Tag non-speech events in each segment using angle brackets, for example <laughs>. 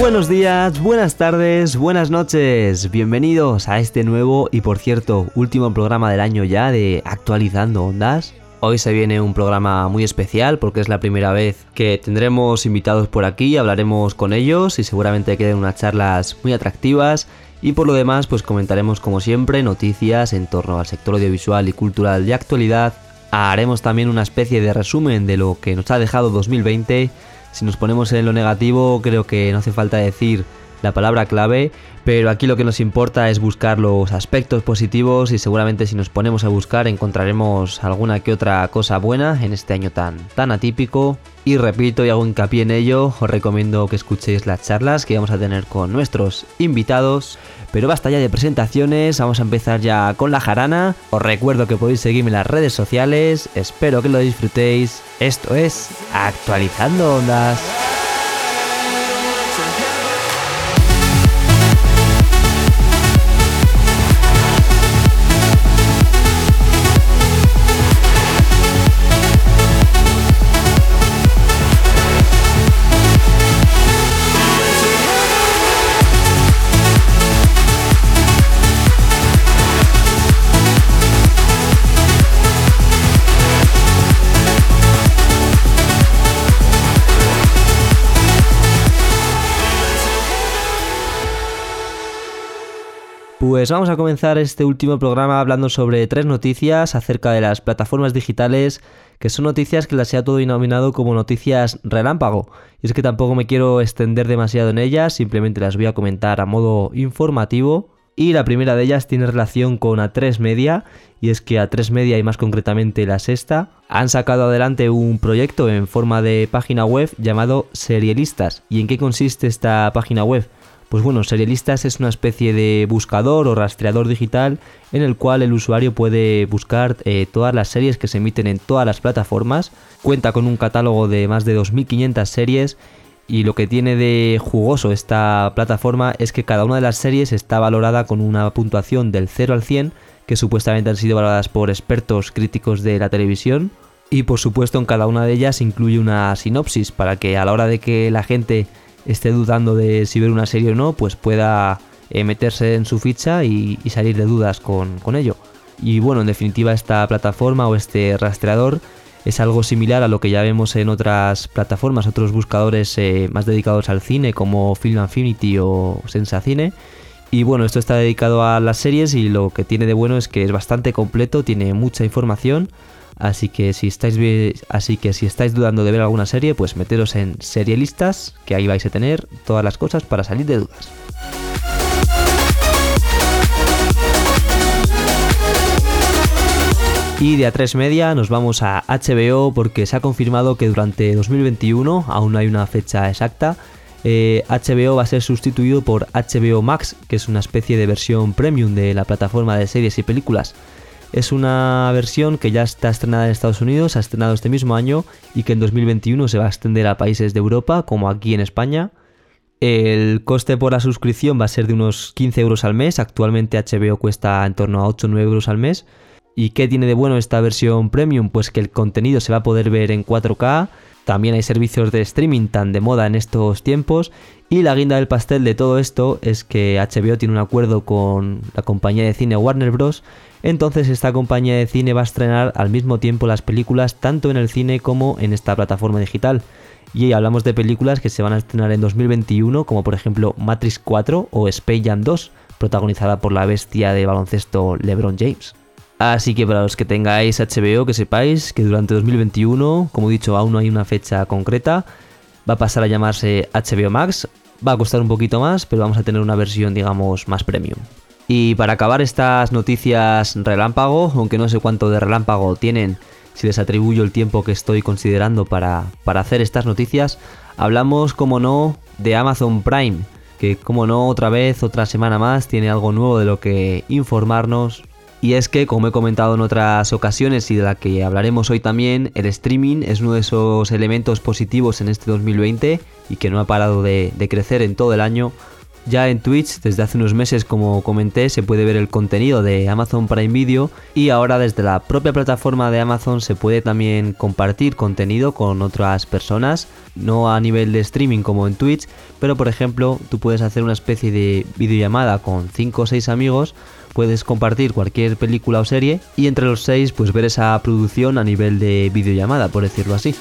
Buenos días, buenas tardes, buenas noches, bienvenidos a este nuevo y por cierto último programa del año ya de Actualizando Ondas. Hoy se viene un programa muy especial porque es la primera vez que tendremos invitados por aquí, hablaremos con ellos y seguramente queden unas charlas muy atractivas y por lo demás pues comentaremos como siempre noticias en torno al sector audiovisual y cultural de actualidad. Haremos también una especie de resumen de lo que nos ha dejado 2020 si nos ponemos en lo negativo, creo que no hace falta decir la palabra clave, pero aquí lo que nos importa es buscar los aspectos positivos y seguramente si nos ponemos a buscar encontraremos alguna que otra cosa buena en este año tan, tan atípico. Y repito y hago hincapié en ello, os recomiendo que escuchéis las charlas que vamos a tener con nuestros invitados. Pero basta ya de presentaciones, vamos a empezar ya con la jarana. Os recuerdo que podéis seguirme en las redes sociales, espero que lo disfrutéis. Esto es Actualizando Ondas. Pues vamos a comenzar este último programa hablando sobre tres noticias acerca de las plataformas digitales, que son noticias que las ha todo denominado como noticias relámpago. Y es que tampoco me quiero extender demasiado en ellas, simplemente las voy a comentar a modo informativo. Y la primera de ellas tiene relación con A3 Media, y es que A3 Media y más concretamente la sexta han sacado adelante un proyecto en forma de página web llamado Serielistas. ¿Y en qué consiste esta página web? Pues bueno, Serialistas es una especie de buscador o rastreador digital en el cual el usuario puede buscar eh, todas las series que se emiten en todas las plataformas. Cuenta con un catálogo de más de 2.500 series y lo que tiene de jugoso esta plataforma es que cada una de las series está valorada con una puntuación del 0 al 100 que supuestamente han sido valoradas por expertos críticos de la televisión y por supuesto en cada una de ellas incluye una sinopsis para que a la hora de que la gente esté dudando de si ver una serie o no, pues pueda eh, meterse en su ficha y, salir de dudas con, ello. Y bueno, en definitiva esta plataforma o este rastreador es algo similar a lo que ya vemos en otras plataformas, otros buscadores eh, más dedicados al cine como Film Affinity o Sensacine. Y bueno, esto está dedicado a las series y lo que tiene de bueno es que es bastante completo, tiene mucha información Así que si estáis así que si estáis dudando de ver alguna serie, pues meteros en serielistas, que ahí vais a tener todas las cosas para salir de dudas. Y de A3 Media nos vamos a HBO porque se ha confirmado que durante 2021, aún no hay una fecha exacta, HBO eh, va a ser sustituido por HBO Max, que es una especie de versión premium de la plataforma de series y películas. Es una versión que ya está estrenada en Estados Unidos, ha estrenado este mismo año y que en 2021 se va a extender a países de Europa, como aquí en España. El coste por la suscripción va a ser de unos 15 euros al mes, actualmente HBO cuesta en torno a 8 o 9 euros al mes. ¿Y qué tiene de bueno esta versión premium? Pues que el contenido se va a poder ver en 4K, también hay servicios de streaming tan de moda en estos tiempos y la guinda del pastel de todo esto es que HBO tiene un acuerdo con la compañía de cine Warner Bros entonces esta compañía de cine va a estrenar al mismo tiempo las películas tanto en el cine como en esta plataforma digital. Y hablamos de películas que se van a estrenar en 2021, como por ejemplo Matrix 4 o Space Jam 2, protagonizada por la bestia de baloncesto LeBron James. Así que para los que tengáis HBO, que sepáis que durante 2021, como he dicho, aún no hay una fecha concreta, va a pasar a llamarse HBO Max. Va a costar un poquito más, pero vamos a tener una versión, digamos, más premium. Y para acabar estas noticias relámpago, aunque no sé cuánto de relámpago tienen, si les atribuyo el tiempo que estoy considerando para, hacer estas noticias, hablamos, como no, de Amazon Prime, que como no, otra vez, otra semana más, tiene algo nuevo de lo que informarnos. Y es que, como he comentado en otras ocasiones y de la que hablaremos hoy también, el streaming es uno de esos elementos positivos en este 2020 y que no ha parado de, de crecer en todo el año. Ya en Twitch, desde hace unos meses, como comenté, se puede ver el contenido de Amazon Prime Video y ahora desde la propia plataforma de Amazon se puede también compartir contenido con otras personas, no a nivel de streaming como en Twitch, pero por ejemplo, tú puedes hacer una especie de videollamada con 5 o 6 amigos, puedes compartir cualquier película o serie y entre los 6 pues ver esa producción a nivel de videollamada, por decirlo así.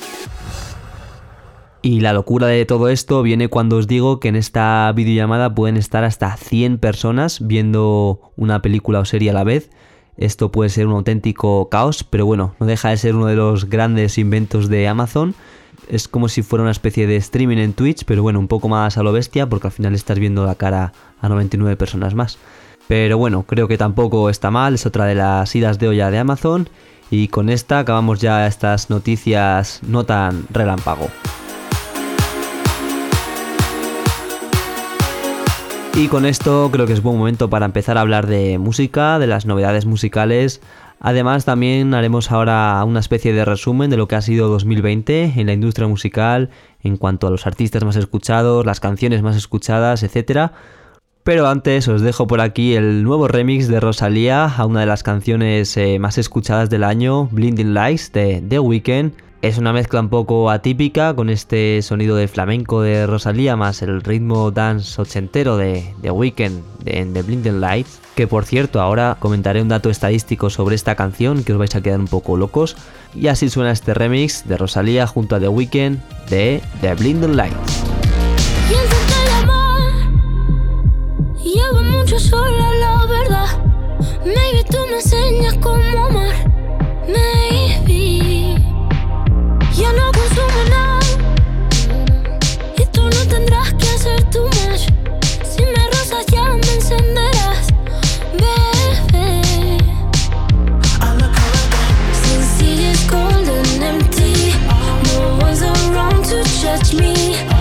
Y la locura de todo esto viene cuando os digo que en esta videollamada pueden estar hasta 100 personas viendo una película o serie a la vez. Esto puede ser un auténtico caos, pero bueno, no deja de ser uno de los grandes inventos de Amazon. Es como si fuera una especie de streaming en Twitch, pero bueno, un poco más a lo bestia porque al final estás viendo la cara a 99 personas más. Pero bueno, creo que tampoco está mal, es otra de las idas de olla de Amazon. Y con esta acabamos ya estas noticias no tan relámpago. Y con esto creo que es buen momento para empezar a hablar de música, de las novedades musicales. Además también haremos ahora una especie de resumen de lo que ha sido 2020 en la industria musical en cuanto a los artistas más escuchados, las canciones más escuchadas, etc. Pero antes os dejo por aquí el nuevo remix de Rosalía a una de las canciones eh, más escuchadas del año, Blinding Lights de The Weeknd. Es una mezcla un poco atípica con este sonido de flamenco de Rosalía más el ritmo dance ochentero de The Weeknd en The Blinding Lights. Que por cierto, ahora comentaré un dato estadístico sobre esta canción que os vais a quedar un poco locos. Y así suena este remix de Rosalía junto a The Weeknd de The Blinding Lights. Maybe tú me enseñas cómo. Maybe no consumo nada. Y tú no tendrás que hacer tu match. Ya me encenderás. Since it is and empty, no one's around to judge me.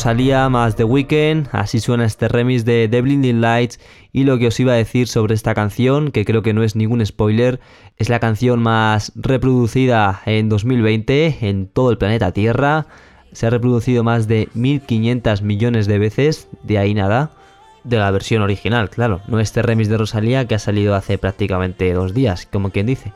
Rosalía más The Weeknd, así suena este remix de The Blinding Lights y lo que os iba a decir sobre esta canción, que creo que no es ningún spoiler, es la canción más reproducida en 2020 en todo el planeta Tierra, se ha reproducido más de 1500 millones de veces, de ahí nada, de la versión original, claro, no este remix de Rosalía que ha salido hace prácticamente dos días, como quien dice.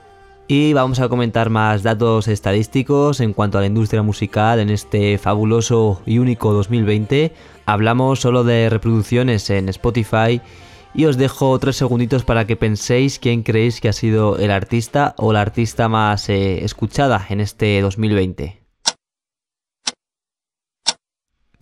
Y vamos a comentar más datos estadísticos en cuanto a la industria musical en este fabuloso y único 2020. Hablamos solo de reproducciones en Spotify y os dejo tres segunditos para que penséis quién creéis que ha sido el artista o la artista más eh, escuchada en este 2020.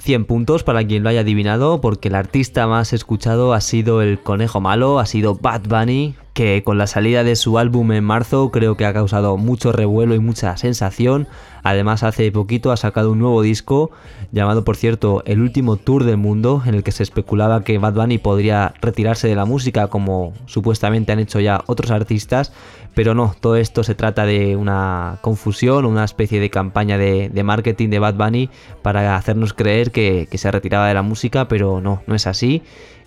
100 puntos para quien lo haya adivinado, porque el artista más escuchado ha sido el conejo malo, ha sido Bad Bunny, que con la salida de su álbum en marzo creo que ha causado mucho revuelo y mucha sensación. Además hace poquito ha sacado un nuevo disco llamado por cierto El último tour del mundo en el que se especulaba que Bad Bunny podría retirarse de la música como supuestamente han hecho ya otros artistas. Pero no, todo esto se trata de una confusión, una especie de campaña de, marketing de Bad Bunny para hacernos creer que, que se retiraba de la música, pero no, no es así.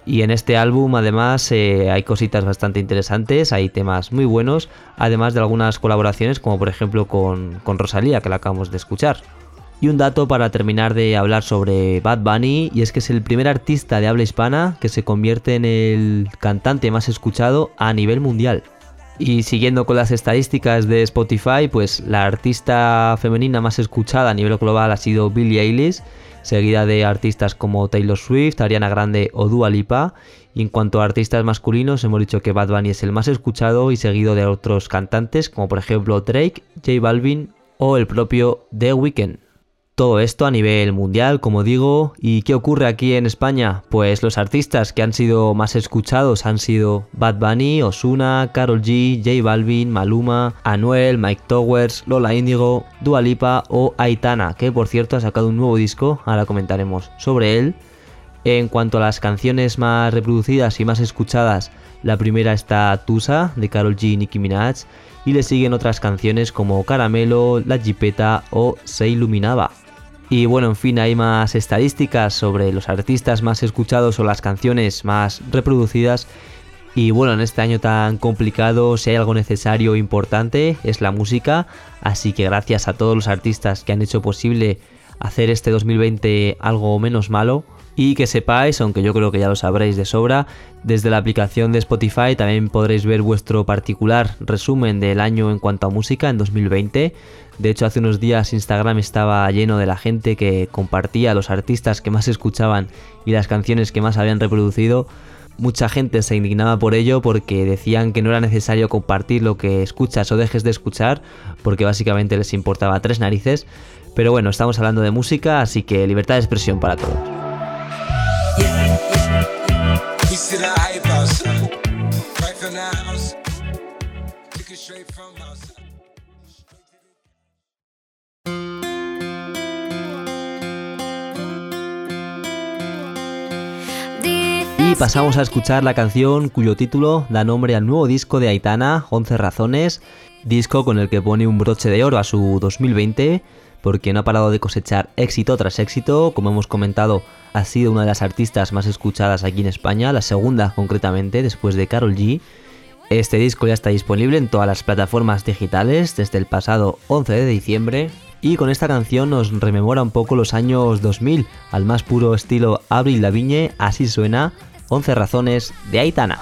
Y en este álbum además eh, hay cositas bastante interesantes, hay temas muy buenos, además de algunas colaboraciones como por ejemplo con, con Rosalía que la acabamos de escuchar. Y un dato para terminar de hablar sobre Bad Bunny, y es que es el primer artista de habla hispana que se convierte en el cantante más escuchado a nivel mundial. Y siguiendo con las estadísticas de Spotify, pues la artista femenina más escuchada a nivel global ha sido Billie Eilish, seguida de artistas como Taylor Swift, Ariana Grande o Dua Lipa. Y en cuanto a artistas masculinos, hemos dicho que Bad Bunny es el más escuchado y seguido de otros cantantes como por ejemplo Drake, J Balvin o el propio The Weeknd. Todo esto a nivel mundial, como digo. ¿Y qué ocurre aquí en España? Pues los artistas que han sido más escuchados han sido Bad Bunny, Osuna, Karol G, J Balvin, Maluma, Anuel, Mike Towers, Lola Índigo, Dua Lipa o Aitana, que por cierto ha sacado un nuevo disco, ahora comentaremos sobre él. En cuanto a las canciones más reproducidas y más escuchadas, la primera está Tusa de Karol G y Nicki Minaj y le siguen otras canciones como Caramelo, La Jipeta o Se Iluminaba. Y bueno, en fin, hay más estadísticas sobre los artistas más escuchados o las canciones más reproducidas. Y bueno, en este año tan complicado, si hay algo necesario e importante, es la música. Así que gracias a todos los artistas que han hecho posible hacer este 2020 algo menos malo. Y que sepáis, aunque yo creo que ya lo sabréis de sobra, desde la aplicación de Spotify también podréis ver vuestro particular resumen del año en cuanto a música en 2020. De hecho, hace unos días Instagram estaba lleno de la gente que compartía los artistas que más escuchaban y las canciones que más habían reproducido. Mucha gente se indignaba por ello porque decían que no era necesario compartir lo que escuchas o dejes de escuchar, porque básicamente les importaba tres narices. Pero bueno, estamos hablando de música, así que libertad de expresión para todos. Pasamos a escuchar la canción cuyo título da nombre al nuevo disco de Aitana, 11 razones, disco con el que pone un broche de oro a su 2020, porque no ha parado de cosechar éxito tras éxito, como hemos comentado, ha sido una de las artistas más escuchadas aquí en España, la segunda concretamente, después de Carol G. Este disco ya está disponible en todas las plataformas digitales desde el pasado 11 de diciembre y con esta canción nos rememora un poco los años 2000 al más puro estilo Avril Lavigne, así suena 11 razones de Aitana.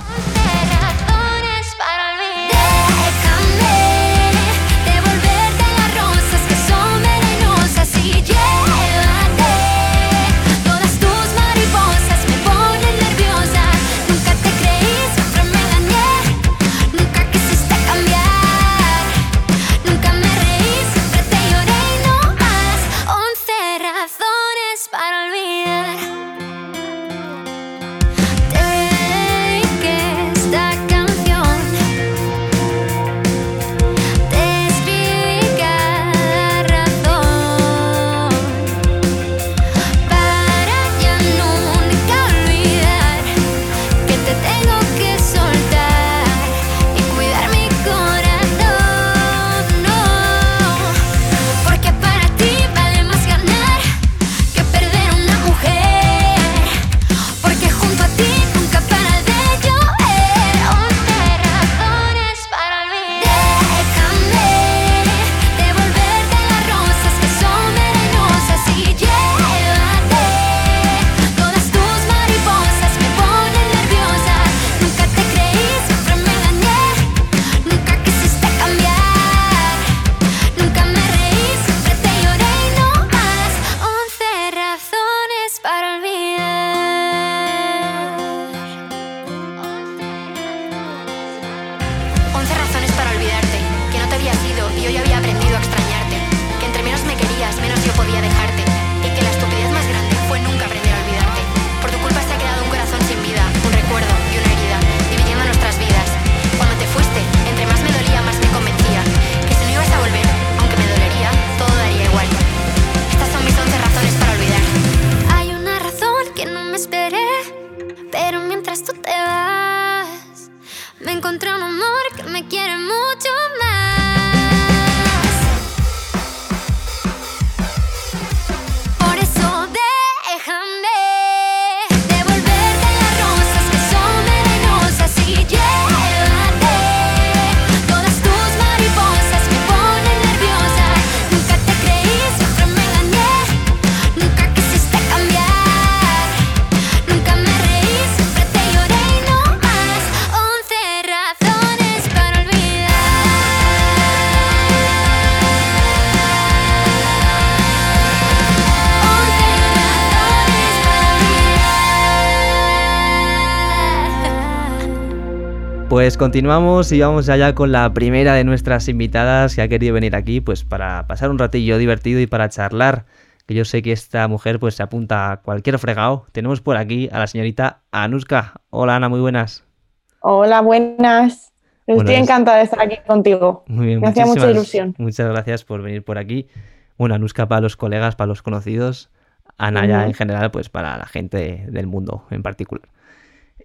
Pues continuamos y vamos allá con la primera de nuestras invitadas que ha querido venir aquí pues para pasar un ratillo divertido y para charlar. Que yo sé que esta mujer pues se apunta a cualquier fregado. Tenemos por aquí a la señorita Anuska. Hola Ana, muy buenas. Hola, buenas. Estoy Buenas. encantada de estar aquí contigo. Muy bien, Me hacía mucha ilusión. Muchas gracias por venir por aquí. Bueno, Anuska para los colegas, para los conocidos. Ana ya en general, pues para la gente del mundo en particular.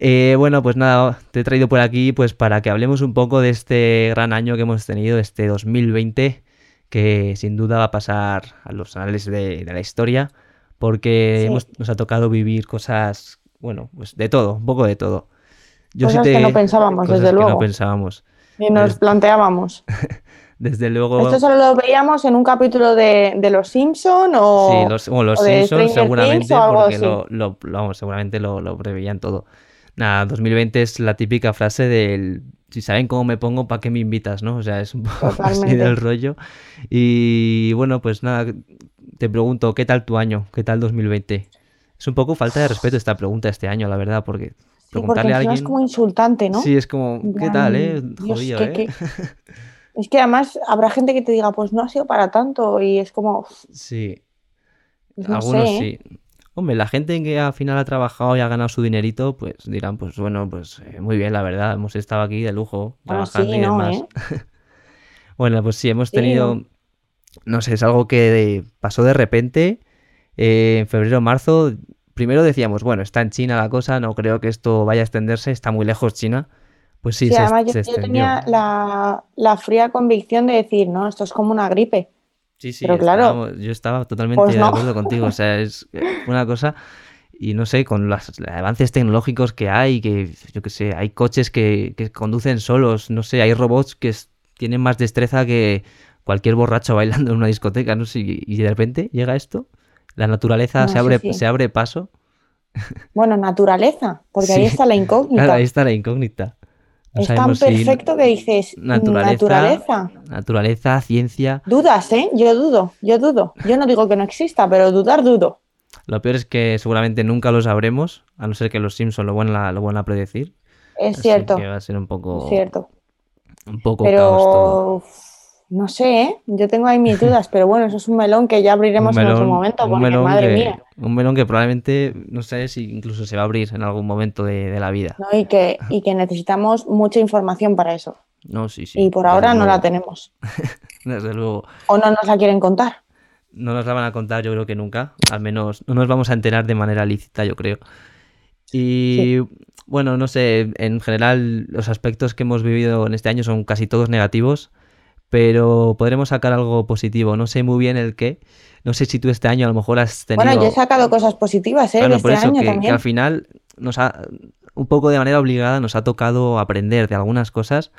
Eh, bueno, pues nada, te he traído por aquí pues para que hablemos un poco de este gran año que hemos tenido, este 2020, que sin duda va a pasar a los anales de, de la historia, porque Sí. hemos- nos ha tocado vivir cosas, bueno, pues de todo, un poco de todo. Cosas que no pensábamos, cosas desde que no luego. pensábamos. Y nos planteábamos. <laughs> Desde luego... ¿Esto solo lo veíamos en un capítulo de, de Los Simpson o...? Sí, los, o Simpsons seguramente, Things o algo porque así? lo, lo- lo- vamos, seguramente lo, lo preveían todo. Nada, 2020 es la típica frase del si saben cómo me pongo, ¿para qué me invitas? ¿no? O sea, es un poco <laughs> así del rollo. Y bueno, pues nada, te pregunto, ¿qué tal tu año? ¿Qué tal 2020? Es un poco falta de respeto esta pregunta este año, la verdad, porque Sí, porque preguntarle a alguien... es como insultante, ¿no? Sí, es como, ¿qué tal, eh? Dios, Jodido, que- ¿eh? que- <laughs> Es que además habrá gente que te diga, pues no ha sido para tanto y es como, Sí. pues no Algunos sé, ¿eh? sí. Hombre, la gente que al final ha trabajado y ha ganado su dinerito, pues dirán, pues bueno, pues eh, muy bien, la verdad, hemos estado aquí de lujo, trabajando sí, y no, demás. ¿eh? <laughs> Bueno, pues sí, hemos tenido, no. no sé, es algo que pasó de repente, eh, en febrero, marzo, primero decíamos, bueno, está en China la cosa, no creo que esto vaya a extenderse, está muy lejos China. Pues sí, Sí, se, además se yo tenía la, la fría convicción de decir, no, esto es como una gripe. Sí, sí, Pero claro, yo estaba totalmente pues de acuerdo contigo. O sea, es una cosa. Y no sé, con los avances tecnológicos que hay, que yo qué sé, hay coches que, que conducen solos, no sé, hay robots que es- tienen más destreza que cualquier borracho bailando en una discoteca, no sé, y, y de repente llega esto, la naturaleza No, se sí, abre, sí. se abre paso. Bueno, naturaleza, porque Sí. ahí está la incógnita. Claro, ahí está la incógnita. No es tan si perfecto que dices, naturaleza, naturaleza. naturaleza, ciencia. Dudas, ¿eh? Yo dudo, yo dudo. Yo no digo que no exista, pero dudar dudo. Lo peor es que seguramente nunca lo sabremos, a no ser que los Simpsons lo van a, lo van a predecir. Es Así cierto, que va a ser un poco, es cierto. un poco caos todo. No sé, ¿eh? Yo tengo ahí mis <laughs> dudas, pero bueno, eso es un melón que ya abriremos en otro momento, un melón madre que, mía. un melón que probablemente no sé si incluso se va a abrir en algún momento de, de la vida. ¿no? Y que, y que necesitamos mucha información para eso. No, sí, sí. y por ahora no la tenemos. <laughs> Desde luego. O no nos la quieren contar. No nos la van a contar, yo creo que nunca. Al menos no nos vamos a enterar de manera lícita, yo creo. Y bueno, no sé, en general los aspectos que hemos vivido en este año son casi todos negativos, pero podremos sacar algo positivo. No sé muy bien el qué. No sé si tú este año a lo mejor has tenido... Bueno, yo he sacado cosas positivas, ¿eh? Claro, de por este eso, año que, que también. al final nos ha, un poco de manera obligada nos ha tocado aprender de algunas cosas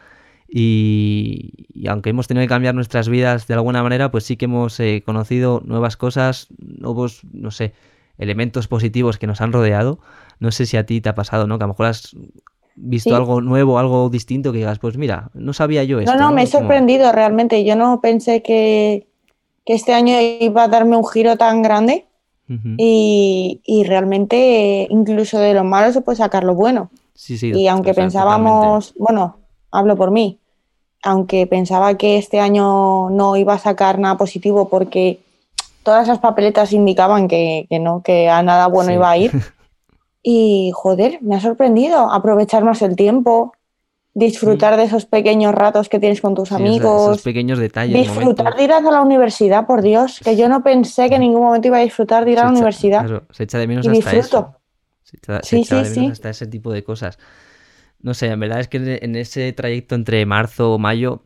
y, y aunque hemos tenido que cambiar nuestras vidas de alguna manera, pues sí que hemos eh, conocido nuevas cosas, nuevos, no sé, elementos positivos que nos han rodeado. No sé si a ti te ha pasado, ¿no? Que a lo mejor has visto Sí. algo nuevo, algo distinto que digas, pues mira, no sabía yo esto. No, no, me he sorprendido realmente. Yo no pensé que, que este año iba a darme un giro tan grande y, y realmente incluso de lo malo se puede sacar lo bueno. Sí, sí, Y aunque pensábamos, bueno, hablo por mí, aunque pensaba que este año no iba a sacar nada positivo porque todas esas papeletas indicaban que, que no, que a nada bueno Sí. iba a ir. <laughs> Y joder, me ha sorprendido aprovechar más el tiempo, disfrutar de esos pequeños ratos que tienes con tus. Sí, amigos, esos pequeños detalles, disfrutar de ir a la universidad, por Dios, que yo no pensé que en ningún momento iba a disfrutar de ir a la echa- universidad. claro, se echa de menos Y hasta disfruto. eso. Se echa, se Sí, echa sí, de menos sí. hasta ese tipo de cosas. No sé, en verdad es que en ese trayecto entre marzo o mayo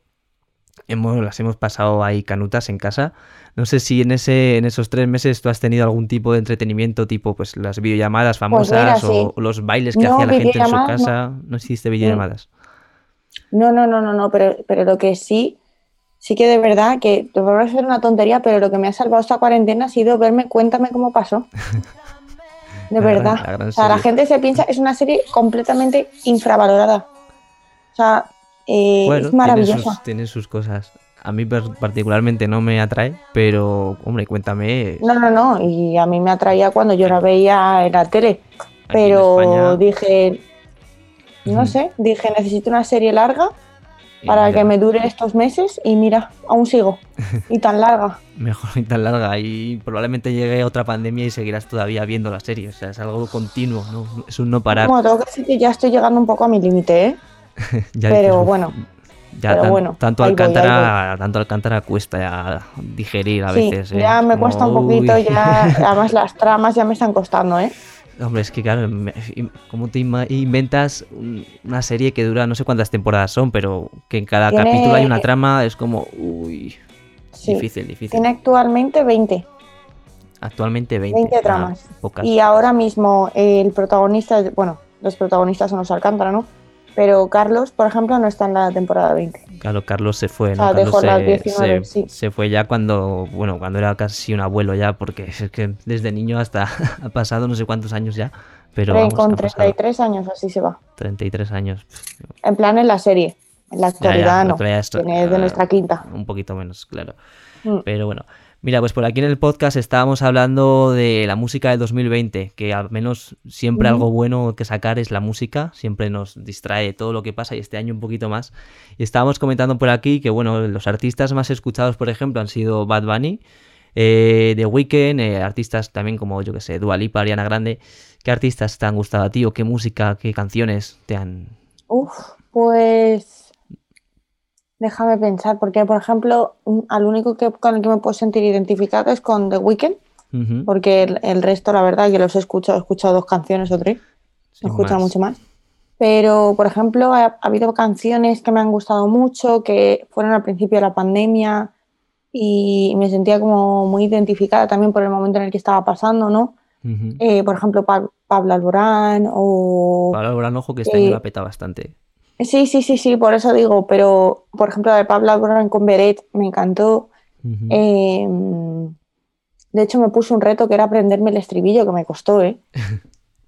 hemos, las hemos pasado ahí canutas en casa. No sé si en ese, en esos tres meses tú has tenido algún tipo de entretenimiento, tipo pues las videollamadas famosas Pues mira, o, sí. o los bailes que No, hacía la gente en su videollamadas no. casa. No, hiciste videollamadas. No, no, no, no, no, pero, pero lo que sí, sí que de verdad, que te va a ser una tontería, pero lo que me ha salvado esta cuarentena ha sido verme Cuéntame cómo pasó. <laughs> De La gran- verdad. la gran o sea, la gente se piensa, es una serie completamente infravalorada. O sea, eh, Bueno, es tiene maravillosa. sus, tiene sus cosas. A mí particularmente no me atrae, pero hombre, cuéntame. No, no, no, y a mí me atraía cuando yo la veía en la tele, pero España- dije, No sé, dije, necesito una serie larga para que me dure estos meses y mira, aún sigo. <laughs> Y tan larga. Mejor y tan larga. Y probablemente llegue otra pandemia y seguirás todavía viendo la serie. O sea, es algo continuo, ¿no? Es un no parar. Bueno, tengo que decir que ya estoy llegando un poco a mi límite, ¿eh? <laughs> Ya pero dices, "Uf, bueno, ya pero tan- bueno, tanto, voy, Alcántara, tanto Alcántara cuesta digerir a sí, veces. ¿eh? ya me Como, cuesta un poquito, ya, <laughs> además las tramas ya me están costando, ¿eh? Hombre, es que claro, ¿cómo te inventas un- una serie que dura no sé cuántas temporadas son, pero que en cada Tiene- capítulo hay una trama? Es como, uy, Sí. difícil, difícil. Tiene actualmente 20, Actualmente 20. 20 ah, tramas. Y ahora mismo eh, el protagonista, bueno, los protagonistas son los Alcántara, ¿no? Pero Carlos, por ejemplo, no está en la temporada 20. Claro, Carlos se fue, ¿no? sea, Carlos dejó se, las 19, se- sí. se fue ya cuando, bueno, cuando era casi un abuelo ya, porque <laughs> es que desde niño hasta <laughs> ha pasado no sé cuántos años ya, pero vamos, con han pasado 33 años así se va. 33 años. En plan en la serie. En la Ya, ya, actualidad no. ya esto- Tiene de nuestra quinta. Un poquito menos, claro. Mm. Pero bueno, mira, pues por aquí en el podcast estábamos hablando de la música del 2020, que al menos siempre algo bueno que sacar es la música, siempre nos distrae de todo lo que pasa y este año un poquito más. Y estábamos comentando por aquí que, bueno, los artistas más escuchados, por ejemplo, han sido Bad Bunny, eh, The Weeknd, eh, artistas también como, yo que sé, Dua Lipa, Ariana Grande. ¿Qué artistas te han gustado a ti o qué música, qué canciones te han... Uf, pues déjame pensar, porque por ejemplo, al único que, con el que me puedo sentir identificado es con The Weeknd, porque el, el resto, la verdad, que los he escuchado, he escuchado dos canciones o tres, he escuchado mucho más. Pero, por ejemplo, ha, ha habido canciones que me han gustado mucho, que fueron al principio de la pandemia y me sentía como muy identificada también por el momento en el que estaba pasando, ¿no? Eh, por ejemplo, Pa- Pablo Alborán o... Pablo Alborán, ojo, que este Eh, año la peta bastante. Sí, sí, sí, sí, por eso digo, pero por ejemplo, la de Pablo Alborán con Beret me encantó. Eh, de hecho, me puse un reto que era aprenderme el estribillo, que me costó, ¿eh? <laughs>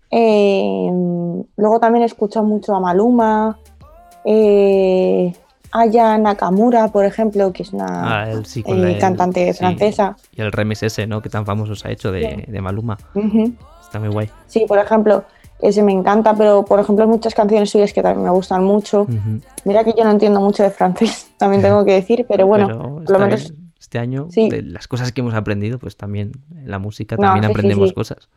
Eh, luego también he escuchado mucho a Maluma, eh, Aya Nakamura, por ejemplo, que es una Ah, sí, eh, el- cantante sí. francesa. Y el remix ese, ¿no? Que tan famoso se ha hecho de, de Maluma. Está muy guay. Sí, por ejemplo, ese me encanta, pero por ejemplo, hay muchas canciones suyas que también me gustan mucho. Mira que yo no entiendo mucho de francés, <laughs> también tengo que decir, pero bueno, Pero por lo está menos bien. este año, sí. de las cosas que hemos aprendido, pues también en la música también sí, aprendemos sí. cosas.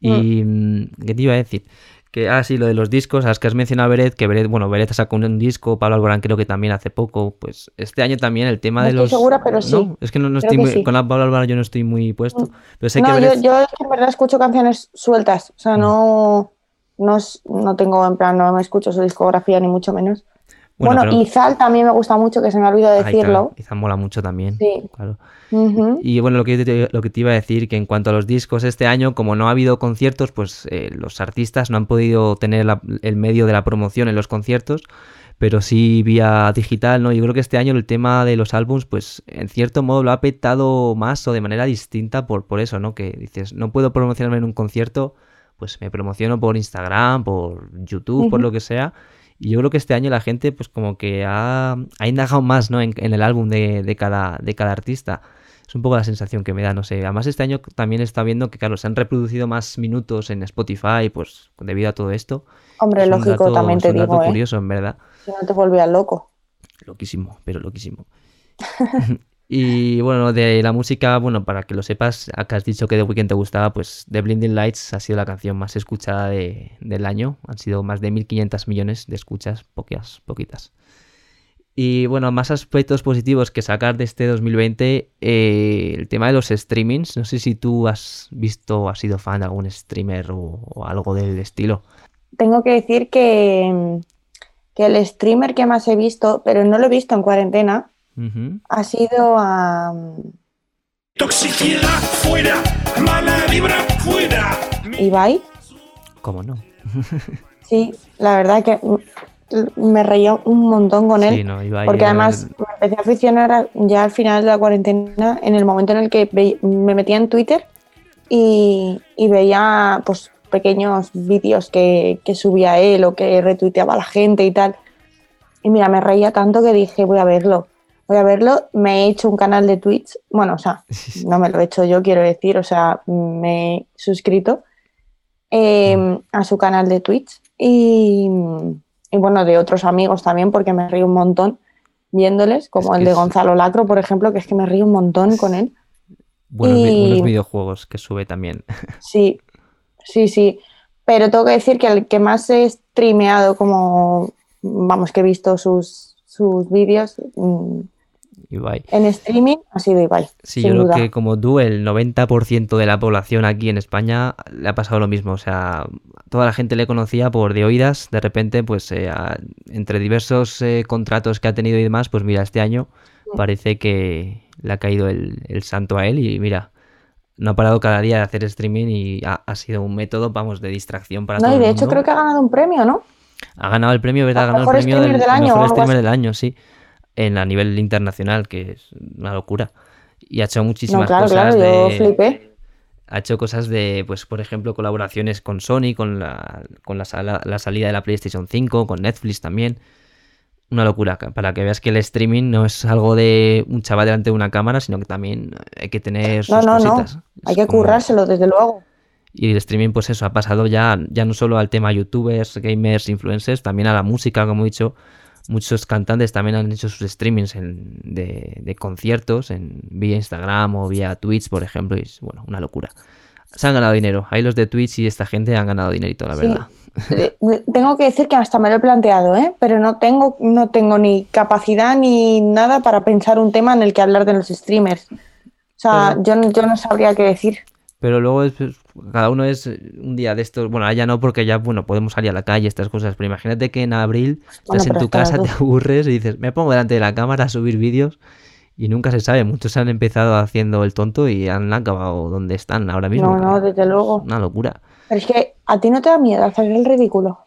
Y, mm, ¿qué te iba a decir? Que, ah, sí, lo de los discos, sabes que has mencionado a Beret, que Beret, bueno, Beret sacó un disco, Pablo Alborán creo que también hace poco, pues este año también el tema No de estoy los... segura, pero sí. No, es que no, no estoy que muy... sí. Mm. Con la Pablo Alborán yo no estoy muy puesto, pero sé que no, yo, yo es que en verdad escucho canciones sueltas, o sea, no, no, es- no tengo en plan, no me escucho su discografía ni mucho menos. Bueno, Bueno, pero- y Zal también me gusta mucho, que se me ha olvidado Ahí está, decirlo. Quizá mola mucho también, Sí. claro. Y bueno, lo que, te, lo que te iba a decir, que en cuanto a los discos este año, como no ha habido conciertos, pues eh, los artistas no han podido tener la- el medio de la promoción en los conciertos, pero sí vía digital, ¿no? Yo creo que este año el tema de los álbums, pues en cierto modo lo ha petado más o de manera distinta por, por eso, ¿no? Que dices, no puedo promocionarme en un concierto, pues me promociono por Instagram, por YouTube, por lo que sea. Y yo creo que este año la gente, pues como que ha, ha indagado más, ¿no? En, en el álbum de, de cada, de cada artista. Es un poco la sensación que me da, no sé. Además, este año también está viendo que, claro, se han reproducido más minutos en Spotify, pues debido a todo esto. Hombre, Es un lógico, dato- también es te un dato digo, ¿eh? curioso, en verdad. Si no te volvías loco. Loquísimo, pero loquísimo. <laughs> y bueno, de la música, bueno, para que lo sepas, acá has dicho que The Weeknd te gustaba, pues The Blinding Lights ha sido la canción más escuchada de- del año. Han sido más de 1.500 millones de escuchas, poquitas, poquitas. Y bueno, más aspectos positivos que sacar de este 2020, eh, el tema de los streamings. No sé si tú has visto has sido fan de algún streamer o, o algo del estilo. Tengo que decir que, que el streamer que más he visto, pero no lo he visto en cuarentena, Ha sido a Toxicidad fuera, mala vibra fuera. Ibai. ¿Cómo no? <laughs> Sí, la verdad que m- me reía un montón con él. Sí, no, Ibai Porque era además el- me empecé a aficionar ya al final de la cuarentena, en el momento en el que me metía en Twitter y, y veía pues pequeños vídeos que, que subía él o que retuiteaba la gente y tal. Y mira, me reía tanto que dije, voy a verlo, voy a verlo. Me he hecho un canal de Twitch, bueno, o sea, <laughs> no me lo he hecho yo, quiero decir, o sea, me he suscrito eh, a su canal de Twitch Y, y bueno, de otros amigos también, porque me río un montón viéndoles, como Es el de Gonzalo Lacro, por ejemplo, que es que me río un montón con él. Buenos, Y- buenos videojuegos que sube también. <laughs> Sí, sí, sí. Pero tengo que decir que el que más he streameado, como, vamos, que he visto sus, sus vídeos mm, Ibai. en streaming, ha sido Ibai. Sí, yo creo que como tú, el 90% de la población aquí en España le ha pasado lo mismo. O sea, toda la gente le conocía por de oídas. De repente, pues eh, a- entre diversos eh, contratos que ha tenido y demás, pues mira, este año parece que le ha caído el, el santo a él y mira, no ha parado cada día de hacer streaming y ha, ha sido un método, vamos, de distracción para No, todo y el de hecho mundo. creo que ha ganado un premio, ¿no? Ha ganado el premio, ¿verdad? Ha ganado el premio del año mejor streamer del año, sí. En, a nivel internacional, que es una locura. Y ha hecho muchísimas No, claro, cosas claro, yo de- flipé. ha hecho cosas de, pues, por ejemplo, colaboraciones con Sony, con la, con la, sala- la salida de la PlayStation 5, con Netflix también. Una locura, para que veas que el streaming no es algo de un chaval delante de una cámara, sino que también hay que tener sus No, no, no. Hay Es que como- currárselo, desde luego. Y el streaming, pues eso, ha pasado ya, ya no solo al tema youtubers, gamers, influencers, también a la música, como he dicho. Muchos cantantes también han hecho sus streamings en- de, de conciertos en vía Instagram o vía Twitch, por ejemplo, y es, bueno, una locura. Se han ganado dinero. Ahí los de Twitch y esta gente han ganado dinerito, la Sí. verdad. Eh, Tengo que decir que hasta me lo he planteado, ¿eh? pero no tengo, no tengo ni capacidad ni nada para pensar un tema en el que hablar de los streamers. O sea, Pero- yo, no- yo no sabría qué decir. Pero luego es, pues, cada uno es eh, un día de estos. Bueno, ya no, porque ya, bueno, podemos salir a la calle, estas cosas. Pero imagínate que en abril Bueno, estás en tu casa, tú. <laughs> te aburres y dices, me pongo delante de la cámara a subir vídeos. Y nunca se sabe. Muchos han empezado haciendo el tonto y han acabado donde están ahora mismo. No, no, desde es luego. Una locura. Pero es que a ti no te da miedo hacer el ridículo.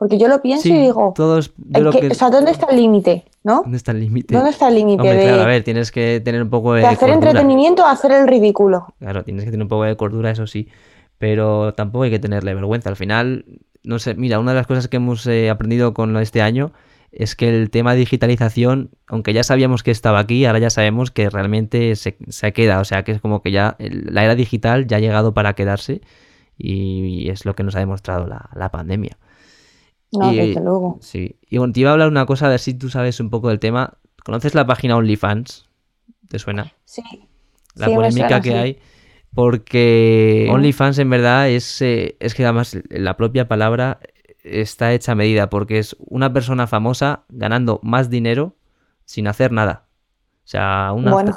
Porque yo lo pienso Sí, y digo, todos. Yo ¿en creo qué- que. o sea, ¿dónde está el límite? ¿No? ¿Dónde está el límite? ¿Dónde está el límite de, claro, a ver, tienes que tener un poco de. de hacer cordura. entretenimiento a hacer el ridículo? Claro, tienes que tener un poco de cordura, eso sí, pero tampoco hay que tenerle vergüenza. Al final, no sé, mira, una de las cosas que hemos eh, aprendido con este año es que el tema de digitalización, aunque ya sabíamos que estaba aquí, ahora ya sabemos que realmente se, se queda, o sea, que es como que ya el- la era digital ya ha llegado para quedarse y, es lo que nos ha demostrado la, la pandemia. No, Y- desde luego. Sí, y bueno, te iba a hablar una cosa, a ver si tú sabes un poco del tema. ¿Conoces la página OnlyFans? ¿Te suena? Sí. la Sí, polémica suena, que sí. hay. Porque OnlyFans en verdad es, eh, es que además la propia palabra está hecha a medida, porque es una persona famosa ganando más dinero sin hacer nada. O sea, una... Bueno,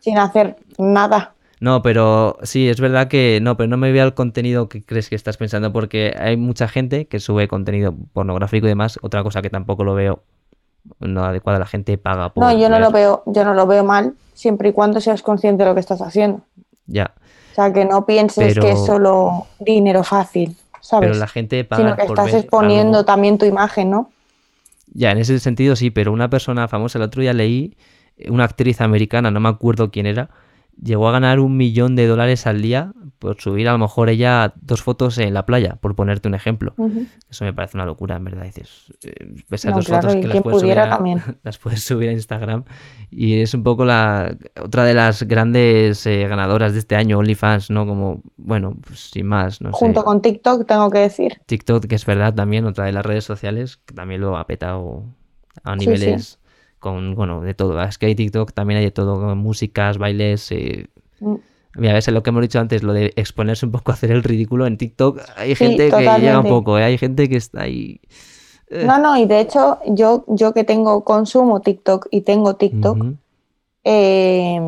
sin hacer nada. No, pero sí, es verdad que no, pero no me voy al contenido que crees que estás pensando, porque hay mucha gente que sube contenido pornográfico y demás. Otra cosa que tampoco lo veo no adecuada, la gente paga por No, yo no lo veo, yo no lo veo mal, siempre y cuando seas consciente de lo que estás haciendo. Ya, O sea, que no pienses Pero- que es solo dinero fácil, ¿sabes? pero la gente paga Sino que por estás exponiendo algo- también tu imagen, ¿no? Ya, en ese sentido sí, pero una persona famosa, el otro día leí, una actriz americana, no me acuerdo quién era, llegó a ganar un millón de dólares al día por subir a lo mejor ella dos fotos en la playa, por ponerte un ejemplo. Eso me parece una locura, en verdad. Dices, eh, esas No, dos claro, fotos que las puedes, subir a, también. <laughs> las puedes subir a Instagram y es un poco la otra de las grandes eh, ganadoras de este año, OnlyFans, ¿no? Como, bueno, pues sin más, no Junto sé. con TikTok, tengo que decir. TikTok, que es verdad también, otra de las redes sociales, que también lo ha petado a Sí, niveles con, bueno, de todo. Es que hay TikTok, también hay de todo, músicas, bailes. eh, Mm. Mira, ves lo que hemos dicho antes, lo de exponerse un poco a hacer el ridículo en TikTok. Hay Sí, gente que llega un poco, ¿eh? hay gente que está ahí. eh. No, no, y de hecho, yo, yo que tengo consumo TikTok y tengo TikTok, eh,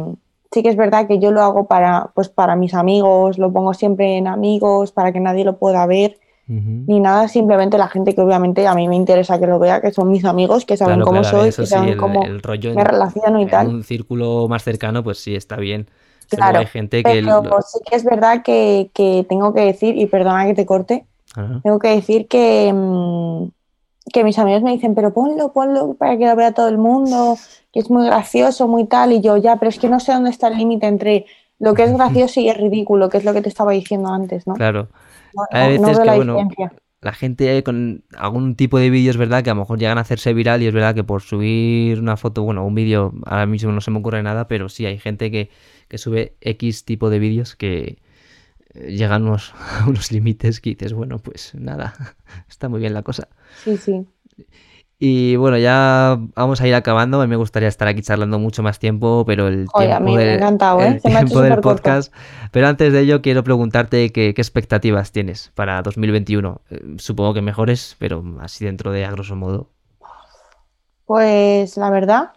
sí que es verdad que yo lo hago para, pues para mis amigos, lo pongo siempre en amigos, para que nadie lo pueda ver, Ni nada, simplemente la gente que obviamente a mí me interesa que lo vea, que son mis amigos, que saben Claro, cómo claro, soy, que sí, saben el, cómo el rollo me en, relaciono y en tal. un círculo más cercano, pues sí, está bien. Claro, hay gente que... Pero sí que es verdad que, que tengo que decir, y perdona que te corte, tengo que decir que, mm, que mis amigos me dicen, pero ponlo, ponlo para que lo vea todo el mundo, que es muy gracioso, muy tal, y yo ya, pero es que no sé dónde está el límite entre lo que es <laughs> gracioso y es ridículo, que es lo que te estaba diciendo antes, ¿no? Claro. Hay no veces que, la bueno, diferencia. la gente con algún tipo de vídeo es verdad que a lo mejor llegan a hacerse viral y es verdad que por subir una foto, bueno, un vídeo, ahora mismo no se me ocurre nada, pero sí hay gente que, que sube X tipo de vídeos que eh, llegan unos, a <laughs> unos límites que dices, bueno, pues nada, <laughs> está muy bien la cosa. Sí, sí. Y bueno, ya vamos a ir acabando. A mí me gustaría estar aquí charlando mucho más tiempo, pero el Oye, a tiempo, mí me ha del- encantado, ¿eh? el Se me ha hecho tiempo del supercorto. podcast. Pero antes de ello, quiero preguntarte qué, qué expectativas tienes para 2021. Eh, Supongo que mejores, pero así dentro de a grosso modo. Pues la verdad,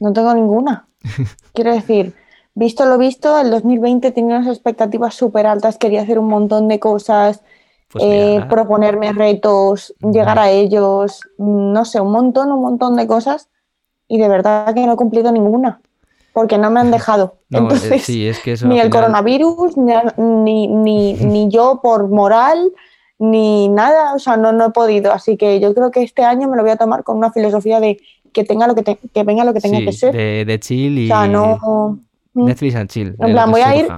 no tengo ninguna. <laughs> Quiero decir, visto lo visto, el 2020 tenía unas expectativas súper altas, quería hacer un montón de cosas, Pues eh, proponerme retos, llegar a ellos, no sé, un montón, un montón de cosas y de verdad que no he cumplido ninguna, porque no me han dejado. <laughs> no, eh, Entonces, sí, es que eso ni el final- coronavirus, ni, ni, ni, yo por moral, ni nada, o sea, no, no he podido. Así que yo creo que este año me lo voy a tomar con una filosofía de que tenga lo que, te- que venga lo que tenga sí, que ser. de, de chill y O sea, no. Netflix and chill. En plan, voy a ir-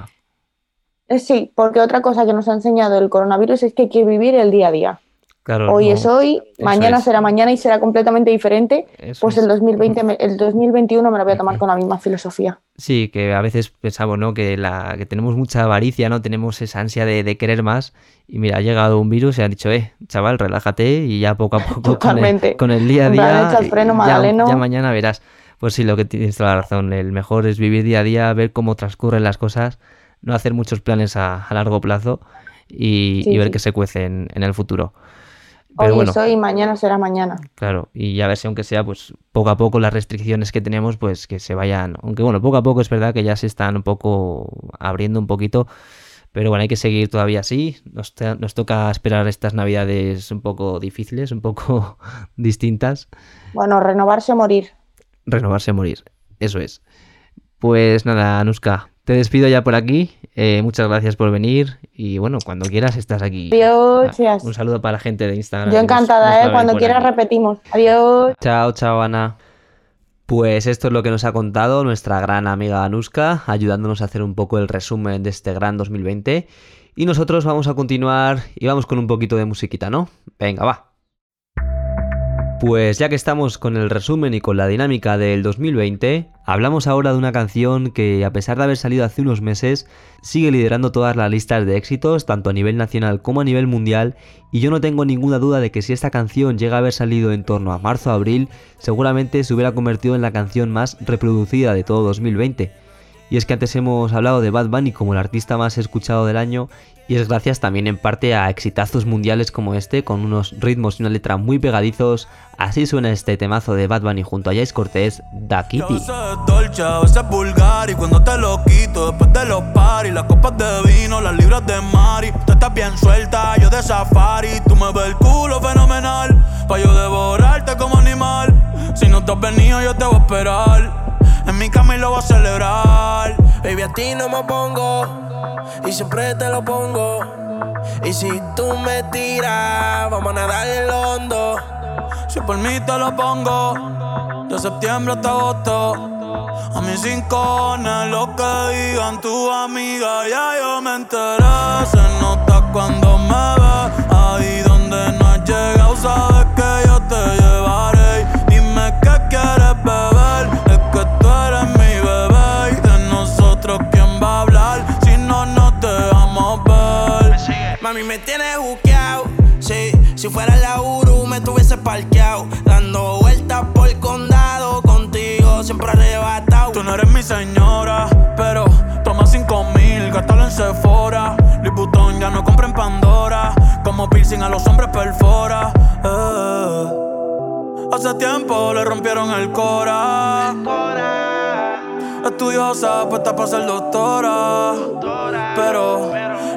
Sí, porque otra cosa que nos ha enseñado el coronavirus es que hay que vivir el día a día. Claro, Hoy no, es hoy, mañana es. será mañana y será completamente diferente. eso Pues es. el 2020, me- el 2021 me lo voy a tomar <laughs> con la misma filosofía. Sí, que a veces pensamos, ¿no? Que, la, que tenemos mucha avaricia, ¿no? Tenemos esa ansia de, de querer más. Y mira, ha llegado un virus y han dicho, eh, chaval, relájate y ya poco a <laughs> poco con el, Totalmente. con el día a día. echa el freno, ya-. Ya, mañana verás. Pues sí, lo que tienes toda la razón. El mejor es vivir día a día, ver cómo transcurren las cosas, no hacer muchos planes a, a largo plazo y, Sí, y ver sí. qué se cuece en, en el futuro. Pero Hoy bueno, es hoy y mañana será mañana. Claro, y a ver si aunque sea, pues poco a poco las restricciones que tenemos, pues que se vayan, aunque bueno, poco a poco es verdad que ya se están un poco abriendo un poquito, pero bueno, hay que seguir todavía así, nos, nos toca esperar estas navidades un poco difíciles, un poco <laughs> distintas, Bueno, renovarse o morir. renovarse a morir, eso es. Pues nada, Anuska, te despido ya por aquí, eh, muchas gracias por venir y bueno, cuando quieras estás aquí. Adiós, Ah. Un saludo para la gente de Instagram. Yo que nos- nos encantada, ¿eh? Cuando quieras aquí. repetimos. Adiós. Chao, chao, Ana. Pues esto es lo que nos ha contado nuestra gran amiga Anuska, ayudándonos a hacer un poco el resumen de este gran 2020. Y nosotros vamos a continuar y vamos con un poquito de musiquita, ¿no? Venga, va. Pues ya que estamos con el resumen y con la dinámica del 2020, hablamos ahora de una canción que a pesar de haber salido hace unos meses, sigue liderando todas las listas de éxitos, tanto a nivel nacional como a nivel mundial, y yo no tengo ninguna duda de que si esta canción llega a haber salido en torno a marzo-abril, seguramente se hubiera convertido en la canción más reproducida de todo 2020. Y es que antes hemos hablado de Bad Bunny como el artista más escuchado del año y es gracias también en parte a exitazos mundiales como este con unos ritmos y una letra muy pegadizos. Así suena este temazo de Bad Bunny junto a Jais Cortés, Da Kitty. es yo devorarte como animal Si no te has venido yo te voy a esperar En mi cama y lo voy a celebrar. Baby, a ti no me pongo y siempre te lo pongo. Y si tú me tiras, vamos a nadar en lo hondo. Si por mí te lo pongo De septiembre hasta agosto. A mis cinco lo que digan tu amiga. Ya yo me enteré Se nota cuando me ves Ahí donde no has llegado Sabes que yo te llevaré. Dime qué quieres beber Mami, me tienes buqueado. Sí, si fuera la Uru, me tuviese parqueado. Dando vueltas por el condado. Contigo siempre arrebatado. Tú no eres mi señora, pero toma cinco mil, gástalo en Sephora. Vuitton ya no compra en Pandora. Como piercing a los hombres perfora. eh. Hace tiempo le rompieron el cora. Estudiosa, puesta para ser doctora. Pero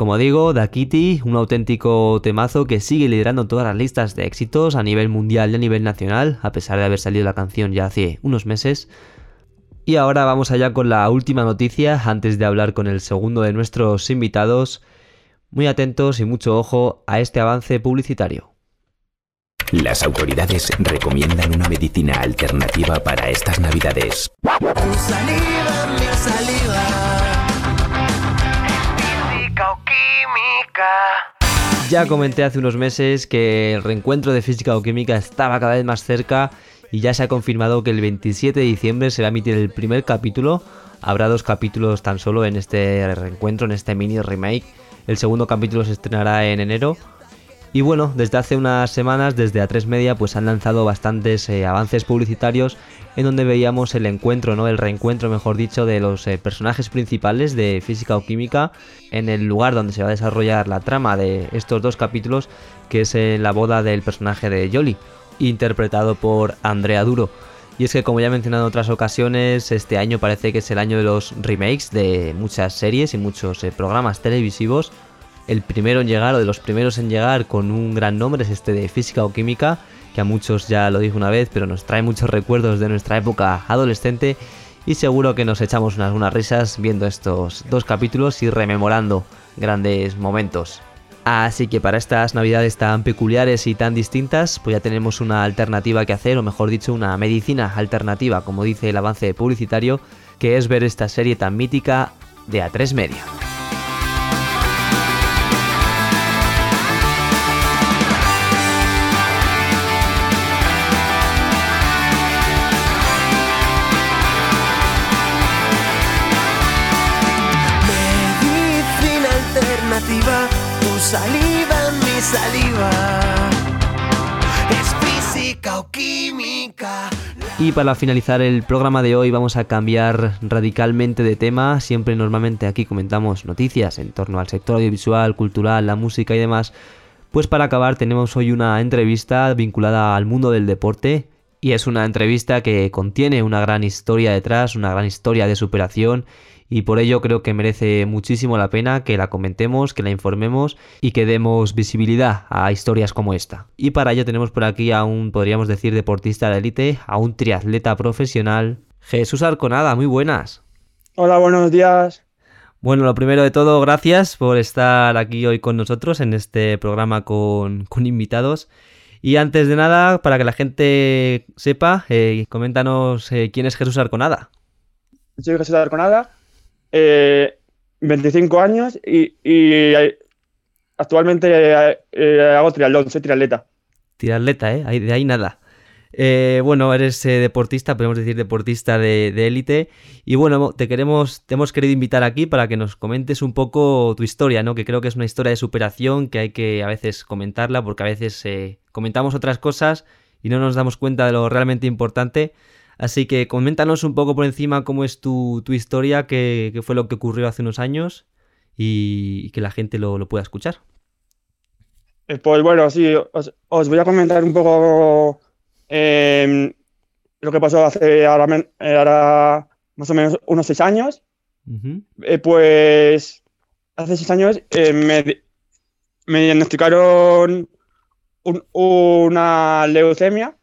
como digo, Da Kitty, un auténtico temazo que sigue liderando todas las listas de éxitos a nivel mundial y a nivel nacional, a pesar de haber salido la canción ya hace unos meses. Y ahora vamos allá con la última noticia antes de hablar con el segundo de nuestros invitados. Muy atentos y mucho ojo a este avance publicitario. Las autoridades recomiendan una medicina alternativa para estas navidades. Tu saliva, mi saliva. Ya comenté hace unos meses que el reencuentro de física o química estaba cada vez más cerca y ya se ha confirmado que el 27 de diciembre se va a emitir el primer capítulo. Habrá dos capítulos tan solo en este reencuentro, en este mini remake. El segundo capítulo se estrenará en enero. Y bueno, desde hace unas semanas, desde A3 Media, pues han lanzado bastantes eh, avances publicitarios en donde veíamos el encuentro, ¿no? El reencuentro, mejor dicho, de los eh, personajes principales de física o química en el lugar donde se va a desarrollar la trama de estos dos capítulos, que es en la boda del personaje de Jolly, interpretado por Andrea Duro. Y es que como ya he mencionado en otras ocasiones, este año parece que es el año de los remakes de muchas series y muchos eh, programas televisivos. El primero en llegar o de los primeros en llegar con un gran nombre es este de física o química, que a muchos ya lo dije una vez, pero nos trae muchos <laughs> recuerdos de nuestra época adolescente y seguro que nos echamos unas buenas risas viendo estos dos capítulos y rememorando grandes momentos. Así que para estas navidades tan peculiares y tan distintas, pues ya tenemos una alternativa que hacer, o mejor dicho, una medicina alternativa, como dice el avance publicitario, que es ver esta serie tan mítica de A3 Media. Y para finalizar el programa de hoy vamos a cambiar radicalmente de tema. Siempre normalmente aquí comentamos noticias en torno al sector audiovisual, cultural, la música y demás. Pues para acabar tenemos hoy una entrevista vinculada al mundo del deporte. Y es una entrevista que contiene una gran historia detrás, una gran historia de superación y por ello creo que merece muchísimo la pena que la comentemos, que la informemos y que demos visibilidad a historias como esta. Y para ello tenemos por aquí a un, podríamos decir, deportista de élite, a un triatleta profesional, Jesús Arconada, muy buenas. Hola, buenos días. Bueno, lo primero de todo, gracias por estar aquí hoy con nosotros en este programa con, con invitados. Y antes de nada, para que la gente sepa, eh, coméntanos eh, quién es Jesús Arconada. Soy Jesús Arconada, eh, 25 años y, actualmente eh, eh, hago triatlón, soy triatleta. Triatleta, ¿eh? De ahí nada. Eh, bueno, eres deportista, podemos decir deportista de élite. y bueno, te queremos, te hemos querido invitar aquí para que nos comentes un poco tu historia, ¿no? Que creo que es una historia de superación que hay que a veces comentarla, porque a veces comentamos otras cosas y no nos damos cuenta de lo realmente importante. Así que coméntanos un poco por encima cómo es tu, tu historia, qué, qué fue lo que ocurrió hace unos años y, y que la gente lo, lo pueda escuchar. Eh, Pues bueno, sí, os, os voy a comentar un poco eh, lo que pasó hace ahora, eh, ahora más o menos unos seis años. Eh, pues hace seis años eh, me, me diagnosticaron un- una leucemia.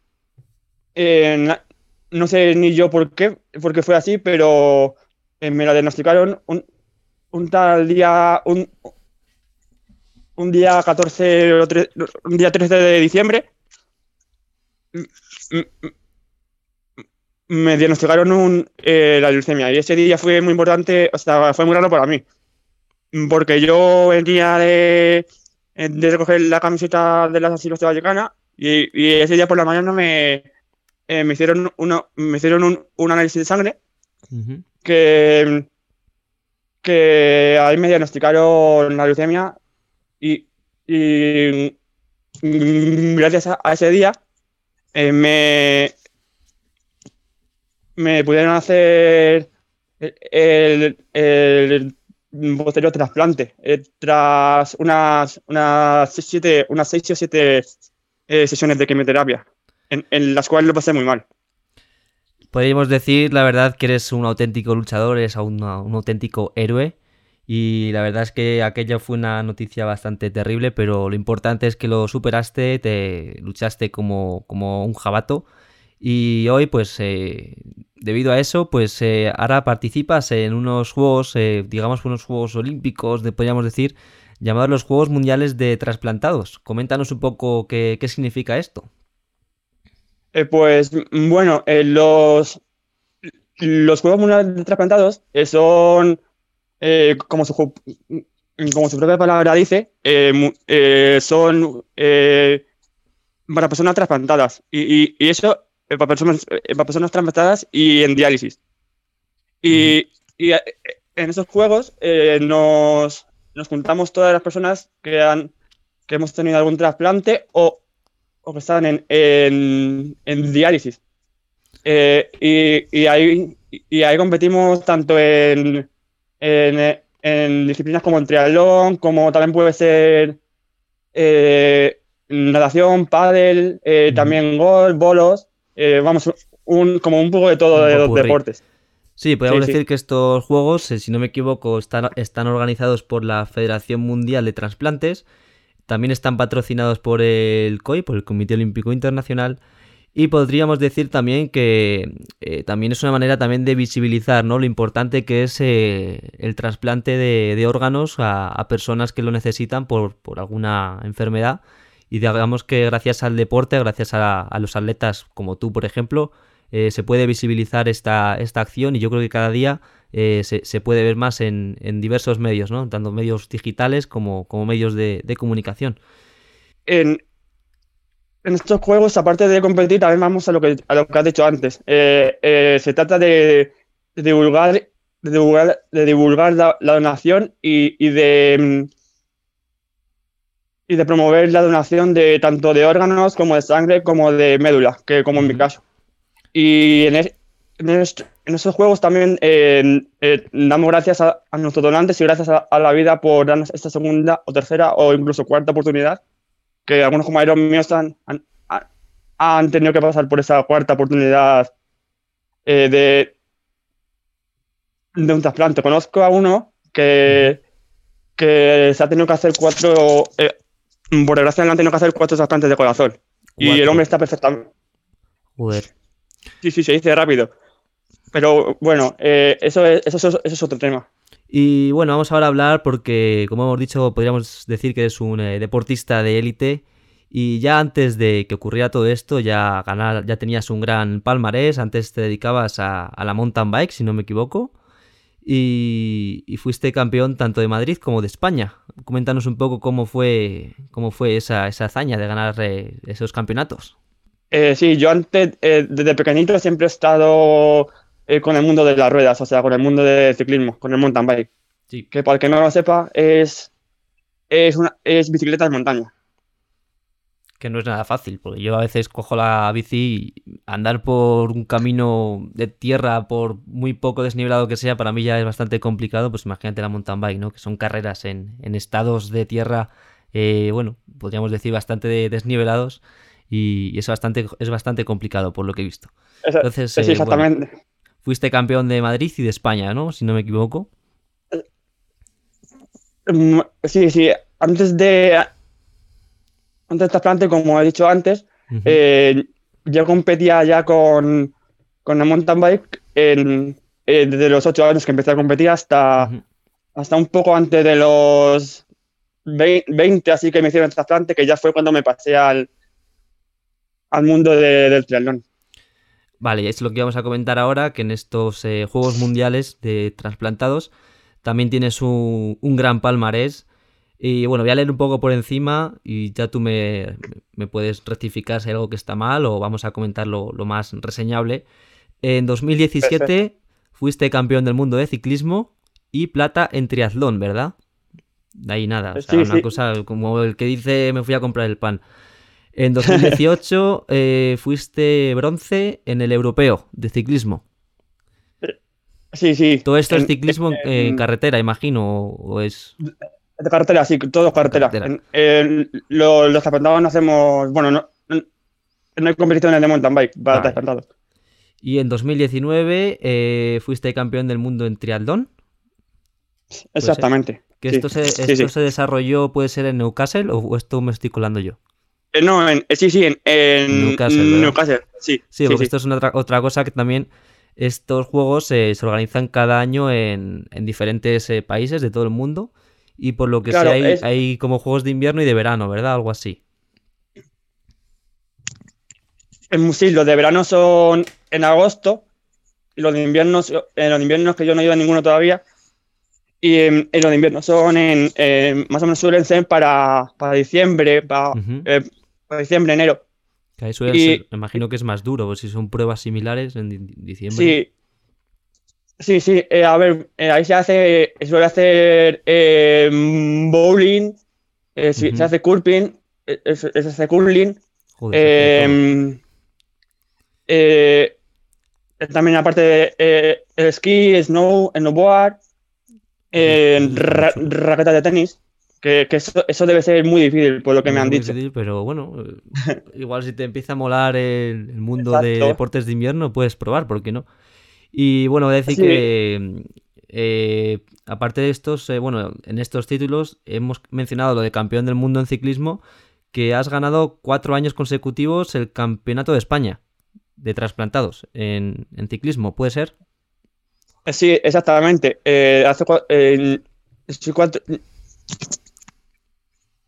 Na- no sé ni yo por qué, por qué fue así, pero eh, me la diagnosticaron un, tal día, un, un día 14 o tre- un día 13 de diciembre. Me diagnosticaron un, eh, la leucemia y ese día fue muy importante, o sea, fue muy raro para mí, porque yo venía de, de recoger la camiseta de la Silvestre Vallecana y, y ese día por la mañana me, eh, me hicieron, uno, me hicieron un, un análisis de sangre que, que ahí me diagnosticaron la leucemia y, y gracias a, a ese día eh, me, me pudieron hacer el, el posterior trasplante eh, tras unas, unas, siete, unas seis o siete eh, sesiones de quimioterapia en, las cuales lo pasé muy mal. Podríamos decir, la verdad, que eres un auténtico luchador, eres un, auténtico héroe. Y la verdad es que aquella fue una noticia bastante terrible, pero lo importante es que lo superaste, te luchaste como, como un jabato. Y hoy, pues, eh, debido a eso, pues eh, ahora participas en unos juegos, eh, digamos, unos juegos olímpicos, podríamos decir, llamados los Juegos Mundiales de Trasplantados. Coméntanos un poco qué, qué significa esto. Eh, pues bueno, eh, los, los Juegos Mundiales de Trasplantados eh, son, como, su, ju- como su propia palabra dice, son para personas trasplantadas. Y, y- y eso para personas, para personas trasplantadas y en diálisis. Y, y, en esos juegos eh, nos, nos juntamos todas las personas que, han, que hemos tenido algún trasplante o, o que están en, en, en diálisis. Eh, y, y ahí, y ahí competimos tanto en, en, en disciplinas como el triatlón, como también puede ser eh, natación, pádel, eh, también golf, bolos, eh, vamos, un, como un poco de todo de los deportes. Sí, podríamos Sí, sí. decir que estos juegos, si no me equivoco, están, están organizados por la Federación Mundial de Transplantes, también están patrocinados por el COI, por el Comité Olímpico Internacional, y podríamos decir también que eh, también es una manera también de visibilizar ¿no? lo importante que es eh, el trasplante de, órganos a, personas que lo necesitan por, alguna enfermedad. Y digamos que gracias al deporte, gracias a los atletas como tú, por ejemplo, eh, se puede visibilizar esta, esta acción y yo creo que cada día eh, se, se puede ver más en, en diversos medios, ¿no? Tanto medios digitales como, como medios de, de comunicación. En, en estos juegos, aparte de competir, también vamos a lo que, a lo que has dicho antes. Eh, se trata de, de divulgar, de divulgar, de divulgar la, la donación y, y de, y de promover la donación de tanto de órganos como de sangre como de médula, que como en mi caso. Y en, es- en, est- en esos juegos también eh, eh, damos gracias a, a nuestros donantes y gracias a, a la vida por darnos esta segunda o tercera o incluso cuarta oportunidad, que algunos compañeros míos han, han, tenido que pasar por esa cuarta oportunidad eh, de, de un trasplante. Conozco a uno que, que se ha tenido que hacer cuatro, eh, por desgracia han tenido que hacer cuatro trasplantes de corazón. Y el hombre está perfectamente. Joder. Sí, sí, se dice rápido. Pero bueno, eh, eso, es, otro tema. Y bueno, vamos ahora a hablar porque, como hemos dicho, podríamos decir que eres un eh, deportista de élite. Y ya antes de que ocurriera todo esto, ya, ganar, ya tenías un gran palmarés. Antes te dedicabas a, la mountain bike, si no me equivoco. Y, fuiste campeón tanto de Madrid como de España. Coméntanos un poco cómo fue, cómo fue esa, esa hazaña de ganar eh, esos campeonatos. Eh, sí, yo antes, eh, desde pequeñito siempre he estado eh, con el mundo de las ruedas, o sea, con el mundo del ciclismo, con el mountain bike. Sí. Que para el que no lo sepa, es, es, una, es bicicleta de montaña. que no es nada fácil, porque yo a veces cojo la bici y andar por un camino de tierra, por muy poco desnivelado que sea, para mí ya es bastante complicado, pues imagínate la mountain bike, ¿no? Que son carreras en, en estados de tierra, eh, bueno, podríamos decir bastante de- desnivelados y es bastante, es bastante complicado por lo que he visto. Entonces, sí, eh, bueno, fuiste campeón de Madrid y de España, ¿no? Si no me equivoco. Mm, Sí, sí, antes de antes del trasplante, como he dicho antes, eh, yo competía ya con, con la mountain bike en- eh, desde los 8 años que empecé a competir hasta, hasta un poco antes de los vei- 20, así que me hicieron el trasplante, que ya fue cuando me pasé al, al mundo de- del triatlón. Vale, es lo que vamos a comentar ahora, que en estos eh, Juegos Mundiales de trasplantados también tienes un, un gran palmarés. Y bueno, voy a leer un poco por encima y ya tú me, me puedes rectificar si hay algo que está mal o vamos a comentar lo, lo más reseñable. En 2017 Perfecto. fuiste campeón del mundo de ciclismo y plata en triatlón, ¿verdad? De ahí nada, o sea, Sí, una sí. cosa como el que dice me fui a comprar el pan. En 2018 <laughs> eh, fuiste bronce en el europeo de ciclismo. Sí, sí. Todo esto es ciclismo en, en en- carretera, imagino, o es... De carretera, sí, todo carretera. Lo- los trasplanados no hacemos, bueno, no, no, hay competiciones de mountain bike para Vale. Y en 2019 eh, fuiste campeón del mundo en triatlón. Exactamente. ¿Que sí, esto, se, sí, esto sí. se desarrolló, puede ser en Newcastle o esto me estoy colando yo? Eh, no, en, eh, sí, sí, en, en Newcastle, ¿verdad? Newcastle, sí. Sí, porque esto es una otra, otra cosa que también estos juegos eh, se organizan cada año en, en diferentes eh, países de todo el mundo y por lo que Claro, sé hay, es- hay como juegos de invierno y de verano, ¿verdad? Algo así. En- sí, los de verano son en agosto y los de invierno, en los de invierno que yo no he ido a ninguno todavía. Y en, en los de invierno son en, en- más o menos suelen ser para, para diciembre, eh, para diciembre, enero. Que ahí suele Y- ser- me imagino que es más duro, pues si son pruebas similares en di- diciembre. Sí, sí, sí. eh, a ver, eh, ahí se hace, suele hacer eh, bowling, se hace curling, se hace curling. Joder, también aparte de esquí, snow, snowboard, ra- raquetas de tenis, que, que eso, eso debe ser muy difícil, por lo que me han dicho. pero bueno, <laughs> eh, igual si te empieza a molar el, el mundo de deportes de invierno, puedes probar, ¿por qué no? Y bueno, voy a decir Sí. que eh, aparte de estos, eh, bueno, en estos títulos hemos mencionado lo de campeón del mundo en ciclismo, que has ganado cuatro años consecutivos el campeonato de España de trasplantados en, en ciclismo, ¿puede ser? Sí, exactamente. Eh, hace cuatro-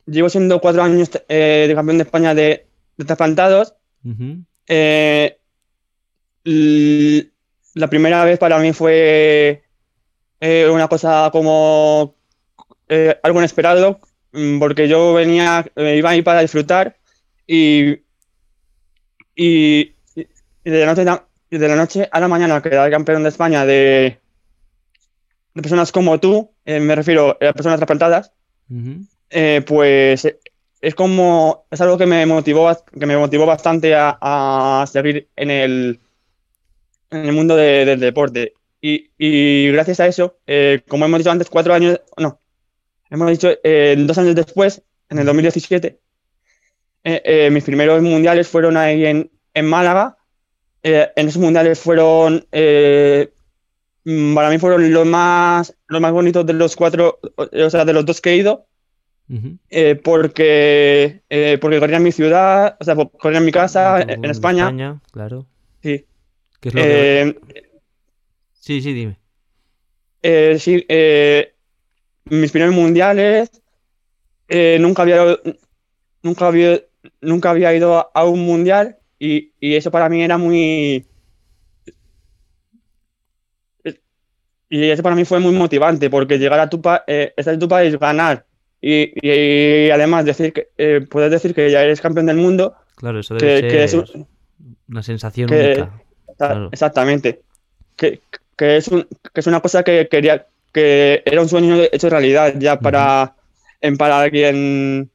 llevo siendo cuatro años eh, de campeón de España de, de trasplantados. Eh, la primera vez para mí fue eh, una cosa como algo inesperado, mm, porque yo venía, eh, iba ahí para disfrutar y, y, y de la noche, de la noche a la mañana quedar campeón de España de, de personas como tú, me refiero a personas trasplantadas. Eh, pues eh, es como, es algo que me motivó, que me motivó bastante a, a seguir en el, en el mundo de- del deporte. Y, y gracias a eso, eh, como hemos dicho antes, cuatro años, no, hemos dicho dos años después, en el 2017, eh, eh, mis primeros mundiales fueron ahí en, en Málaga. En esos mundiales fueron, mm, para mí fueron los más, los más bonitos de los cuatro, o sea, de los dos que he ido Eh, porque, eh, porque corría en mi ciudad, o sea, corría en mi casa, Todo en, en España. España, claro. Sí. ¿Qué es lo que- Eh, Sí, sí, dime. eh, sí, mis primeros mundiales, nunca había, nunca había, nunca había ido a, a un mundial y, y eso para mí era muy... Y eso para mí fue muy motivante porque llegar a tu, pa- estar en tu país, ganar y, además decir que, eh, puedes decir que ya eres campeón del mundo, Claro, eso debe que, que es ser un- una sensación que- única. Exa- Claro. Exactamente. Que, que es un, que es una cosa que quería, que era un sueño hecho realidad ya para, en, para alguien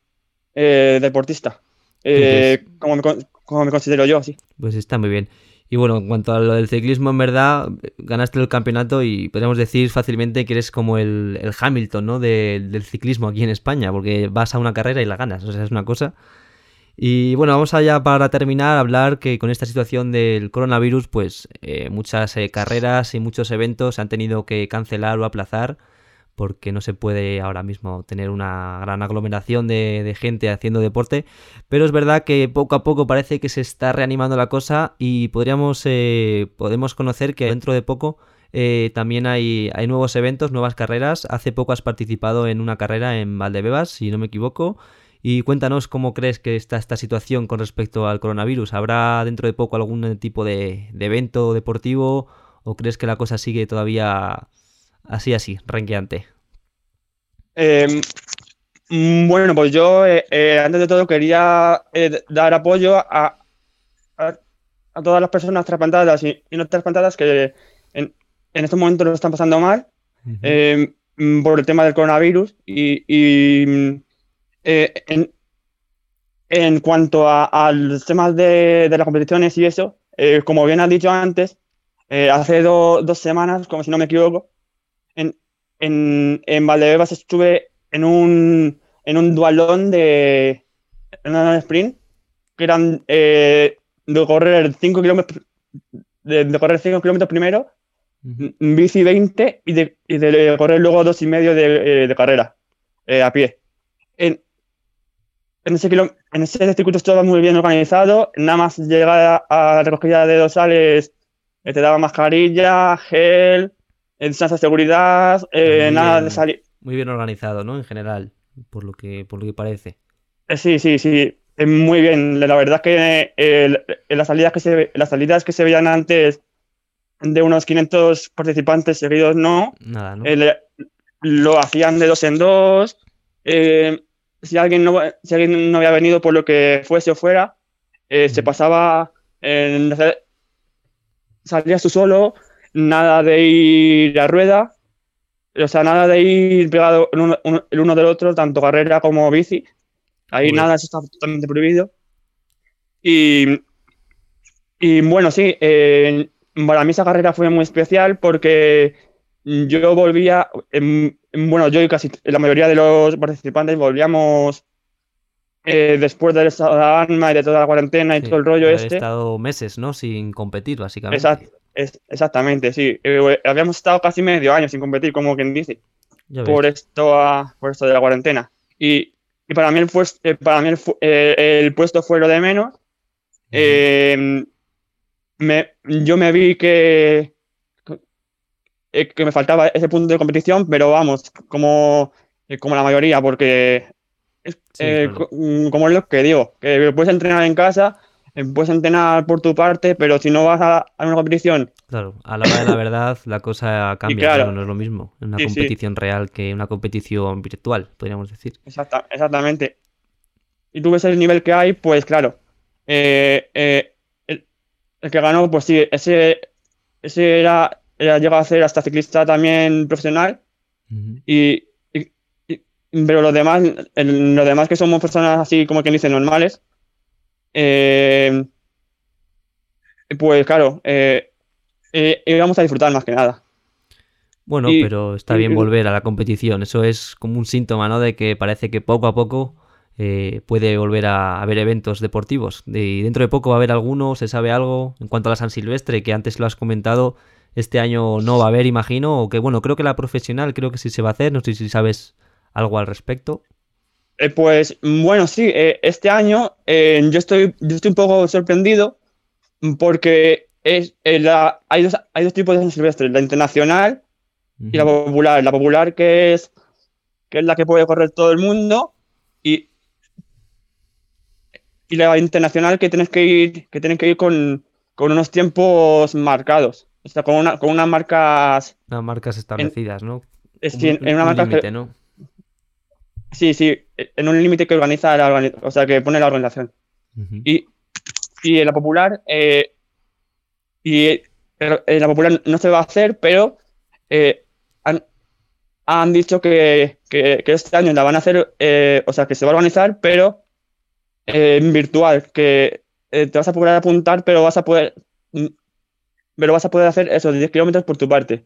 eh, deportista. Eh, como, me, como me considero yo, sí. Pues está muy bien. Y bueno, en cuanto a lo del ciclismo, en verdad, ganaste el campeonato y podríamos decir fácilmente que eres como el, Hamilton, ¿no? De- del ciclismo aquí en España, porque vas a una carrera y la ganas, o sea, es una cosa. Y bueno, vamos allá para terminar hablar que con esta situación del coronavirus, pues eh, muchas eh, carreras y muchos eventos se han tenido que cancelar o aplazar porque no se puede ahora mismo tener una gran aglomeración de, de gente haciendo deporte. Pero es verdad que poco a poco parece que se está reanimando la cosa y podríamos eh, podemos conocer que dentro de poco eh, también hay, hay nuevos eventos, nuevas carreras. Hace poco has participado en una carrera en Valdebebas, si no me equivoco. Y cuéntanos cómo crees que está esta situación con respecto al coronavirus. ¿Habrá dentro de poco algún tipo de, de evento deportivo o crees que la cosa sigue todavía así, así, renqueante? Eh, mm, bueno, pues yo eh, eh, antes de todo quería eh, dar apoyo a, a, a todas las personas trasplantadas y, y no trasplantadas que en, en estos momentos lo están pasando mal eh, mm, por el tema del coronavirus y, y, mm, eh, en, en cuanto a, a los temas de, de las competiciones y eso, como bien has dicho antes, hace do- dos semanas, como si no me equivoco, en, en, en Valdebebas estuve en un, en un dualón de en un sprint que eran eh, de correr 5 kilómetros de, de correr 5 kilómetros primero m- bici 20 y de, y de correr luego dos y medio de, eh, de carrera eh, a pie. En, en ese, kilo- en ese circuito estaba muy bien organizado, nada más llegar a, a la recogida de dorsales eh, te daba mascarilla, gel, eh, distancia de seguridad, eh, nada bien. de salir. Muy bien organizado, ¿no? En general, por lo que, por lo que parece. Eh, Sí, sí, sí, eh, muy bien. La verdad es que eh, en las salidas que se, las salidas que se veían antes de unos 500 participantes seguidos, no. Nada, ¿no? Eh, lo hacían de dos en dos. Eh, si alguien no, si alguien no había venido por lo que fuese o fuera, se pasaba en salías tú solo, nada de ir a rueda, o sea, nada de ir pegado el uno, el uno del otro, tanto carrera como bici. Ahí nada, eso está totalmente prohibido. Y, y bueno, sí, eh, para mí esa carrera fue muy especial porque yo volvía, em, em, bueno, yo y casi la mayoría de los participantes volvíamos eh, después del estado de alarma y de toda la cuarentena y Sí, todo el rollo este. estado meses, ¿no? Sin competir, básicamente. Exact- es- exactamente, sí. Eh, habíamos estado casi medio año sin competir, como quien dice, por esto, ah, por esto de la cuarentena. Y, y para mí, el, pues- eh, para mí el, eh, el puesto fue lo de menos. Eh, me- yo me vi que, eh, que me faltaba ese punto de competición, pero vamos, como, eh, como la mayoría, porque es- Sí, eh, claro. mm, como es lo que digo, que puedes entrenar en casa, eh, puedes entrenar por tu parte, pero si no vas a, a una competición, Claro, a la hora de la verdad la cosa <coughs> cambia, claro. no es lo mismo. Una Sí, sí. competición real que una competición virtual, podríamos decir. exacta- exactamente, y tú ves el nivel que hay, pues claro, eh, eh, el, el que ganó, pues sí, ese, ese era, era llegado a ser hasta ciclista también profesional. Y, y- y- pero los demás, el- los demás que somos personas así como quien dice normales, eh, pues claro, eh, eh, íbamos a disfrutar más que nada. Bueno, Y- pero está y- bien volver a la competición. Eso es como un síntoma, ¿no? De que parece que poco a poco eh, puede volver a haber eventos deportivos. Y dentro de poco va a haber alguno, se sabe algo. En cuanto a la San Silvestre, que antes lo has comentado, este año no va a haber, imagino. O que bueno, creo que la profesional creo que sí se va a hacer. No sé si sabes algo al respecto. Eh, pues bueno, sí, eh, este año eh, yo estoy, yo estoy un poco sorprendido porque es, la- hay, dos, hay dos tipos de San Silvestre, la internacional y la popular. La popular que es, que es la que puede correr todo el mundo y, y la internacional que tienes que ir, que tienes que ir con, con unos tiempos marcados. O sea, con, una, con unas marcas. Unas marcas establecidas, ¿no? es en una un marca que- ¿no? Sí, sí, en un límite que organiza la o sea, que pone la organización. Y, y en la popular, eh, y eh, en la popular no se va a hacer, pero eh, han, han dicho que, que- que este año la van a hacer, eh, o sea, que se va a organizar, pero eh, en virtual, que eh, te vas a poder apuntar, pero vas a poder, mm, pero vas a poder hacer esos 10 kilómetros por tu parte.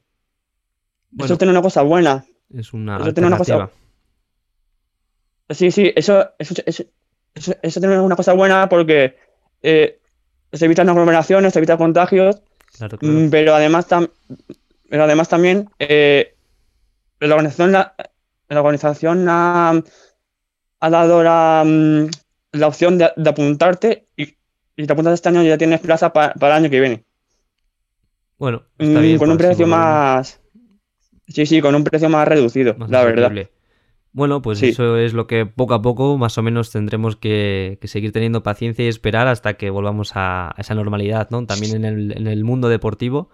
Bueno. Eso tiene una cosa buena. Es una Eso tiene una cosa-. Sí, sí, eso, eso, eso, eso, eso tiene una cosa buena porque eh, se evitan aglomeraciones, se evitan contagios, Claro, claro. mm, pero además, tam- pero además también eh, la organización, la, la organización ha, ha dado la, mm, la opción de, de apuntarte y, y te apuntas este año y ya tienes plaza pa- para el año que viene. Bueno, está Mm, bien. con un precio más... Sí, sí, con un precio más reducido, más la verdad. Bueno, pues Sí. eso es lo que poco a poco más o menos tendremos que, que seguir teniendo paciencia y esperar hasta que volvamos a, a esa normalidad, ¿no? También en el, en el mundo deportivo.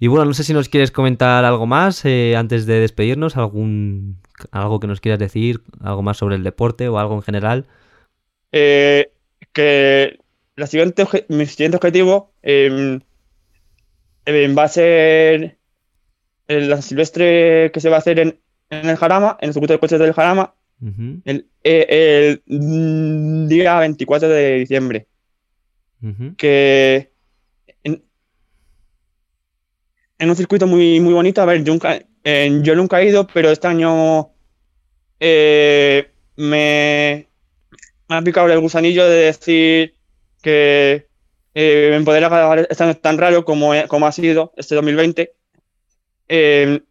Y bueno, no sé si nos quieres comentar algo más eh, antes de despedirnos, algún algo que nos quieras decir, algo más sobre el deporte o algo en general. eh, que la siguiente, mi siguiente objetivo em, em, va a ser la silvestre que se va a hacer en, en el Jarama, en el circuito de coches del Jarama, el, eh, el, mm, día 24 de diciembre. Que en, en un circuito muy, muy bonito, a ver, yo nunca, eh, yo nunca he ido, pero este año eh, me, me ha picado el gusanillo de decir que eh, poder acabar este año tan raro como, como ha sido este 2020, eh,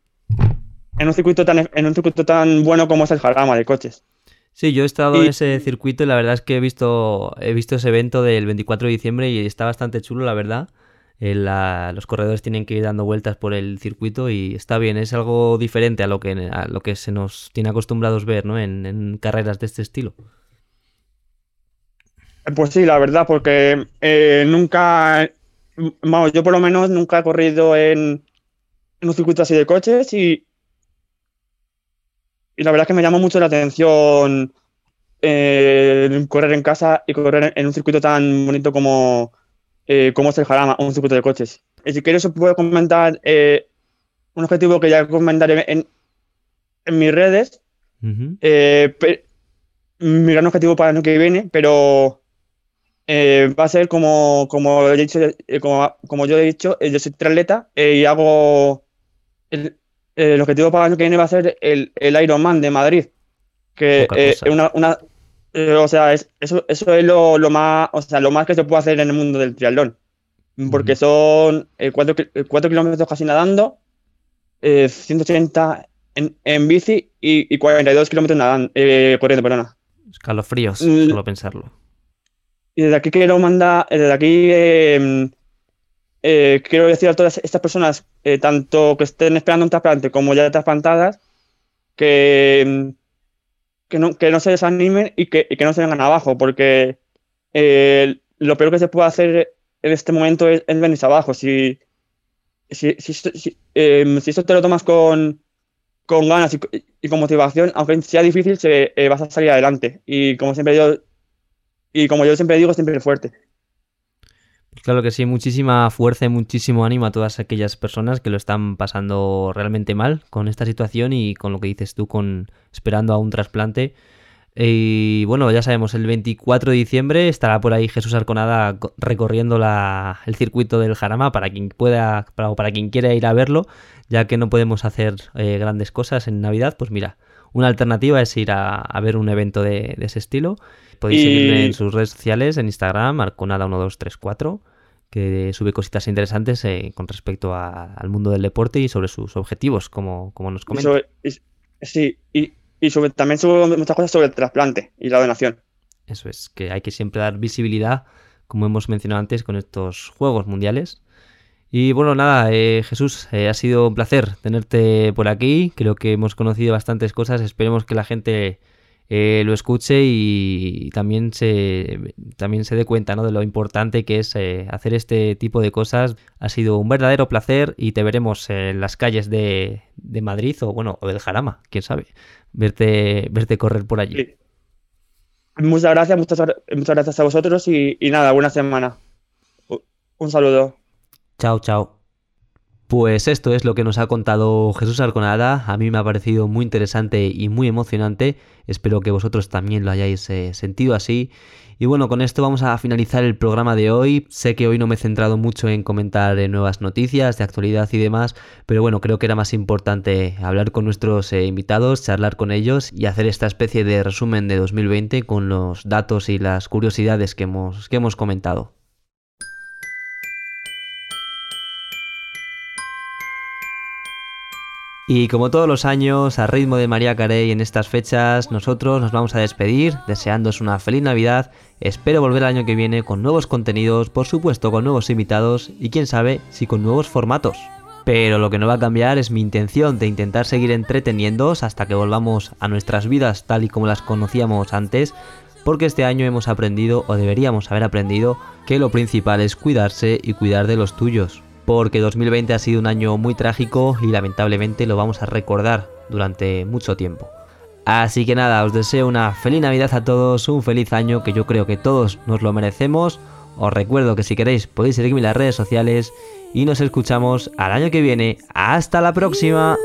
en un circuito tan en un circuito tan bueno como es el Jarama de coches. Sí, yo he estado en ese circuito y la verdad es que he visto, he visto ese evento del 24 de diciembre y está bastante chulo, la verdad. Eh, la- los corredores tienen que ir dando vueltas por el circuito y está bien, es algo diferente a lo que, a lo que se nos tiene acostumbrados ver ¿no? en, en carreras de este estilo. Pues sí, la verdad, porque eh, nunca, vamos, yo por lo menos nunca he corrido en, en un circuito así de coches y, y la verdad es que me llama mucho la atención eh, correr en casa y correr en un circuito tan bonito como, eh, como es el Jarama, un circuito de coches. Y si quieres os puedo comentar eh, un objetivo que ya comentaré en, en mis redes, Ujú. eh, pe- mi gran objetivo para el año que viene, pero va a ser como, como, he dicho, como, como yo he dicho, yo soy triatleta y hago el, el objetivo para el año que viene va a ser el, el Ironman de Madrid, que eh, una, una- eh, o sea, es- eso, eso es lo, lo más, o sea, lo más que se puede hacer en el mundo del triatlón, porque son eh, cuatro, ki- eh, cuatro kilómetros casi nadando, eh, 180 en, en bici y, y 42 kilómetros nadando, eh, corriendo, perdona. Escalofríos, Mm. solo pensarlo. Y desde aquí quiero mandar, eh, desde aquí eh, quiero decir a todas estas personas, eh, tanto que estén esperando un trasplante como ya trasplantadas, que, mm, que, no, que no se desanimen y que, y que no se vengan abajo, porque eh, lo peor que se puede hacer en este momento es, es venirse abajo. Si, si, si, si, si esto te lo tomas con, con ganas y, y con motivación, aunque sea difícil, se, vas a salir adelante. Y como siempre yo, y como yo siempre digo, siempre fuerte. Claro que sí, muchísima fuerza y muchísimo ánimo a todas aquellas personas que lo están pasando realmente mal con esta situación y con lo que dices tú, con esperando a un trasplante. Y bueno, ya sabemos, el 24 de diciembre estará por ahí Jesús Arconada co- recorriendo la- el circuito del Jarama para quien pueda, para, para quien quiera ir a verlo, ya que no podemos hacer eh, grandes cosas en Navidad, pues mira, una alternativa es ir a, ver un evento de ese estilo. Podéis Y- seguirme en sus redes sociales, en Instagram, Arconada1234, que sube cositas interesantes eh, con respecto a- al mundo del deporte y sobre sus objetivos, como, como nos Y comenta. sobre- y- sí, y, sobre, también subo muchas cosas sobre el trasplante y la donación. Eso es, que hay que siempre dar visibilidad, como hemos mencionado antes, con estos Juegos Mundiales. Y bueno, nada, eh, Jesús, eh, ha sido un placer tenerte por aquí. Creo que hemos conocido bastantes cosas. Esperemos que la gente eh, lo escuche y también se, también se dé cuenta ¿no? de lo importante que es eh, hacer este tipo de cosas. Ha sido un verdadero placer y te veremos en las calles de, de Madrid o bueno, o del Jarama, quién sabe, verte, verte correr por allí. Sí. Muchas gracias, muchas, muchas gracias a vosotros y, y nada, buena semana. Un saludo. Chao, chao. Pues esto es lo que nos ha contado Jesús Arconada. A mí me ha parecido muy interesante y muy emocionante. Espero que vosotros también lo hayáis eh, sentido así. Y bueno, con esto vamos a finalizar el programa de hoy. Sé que hoy no me he centrado mucho en comentar eh, nuevas noticias de actualidad y demás, pero bueno, creo que era más importante hablar con nuestros eh, invitados, charlar con ellos y hacer esta especie de resumen de 2020 con los datos y las curiosidades que hemos, que hemos comentado. Y como todos los años, a ritmo de María Carey en estas fechas, nosotros nos vamos a despedir deseándoos una feliz Navidad. Espero volver el año que viene con nuevos contenidos, por supuesto con nuevos invitados y quién sabe si con nuevos formatos. Pero lo que no va a cambiar es mi intención de intentar seguir entreteniéndoos hasta que volvamos a nuestras vidas tal y como las conocíamos antes, porque este año hemos aprendido, o deberíamos haber aprendido, que lo principal es cuidarse y cuidar de los tuyos porque 2020 ha sido un año muy trágico y lamentablemente lo vamos a recordar durante mucho tiempo. Así que nada, os deseo una feliz Navidad a todos, un feliz año que yo creo que todos nos lo merecemos. Os recuerdo que si queréis podéis seguirme en las redes sociales y nos escuchamos al año que viene. ¡Hasta la próxima!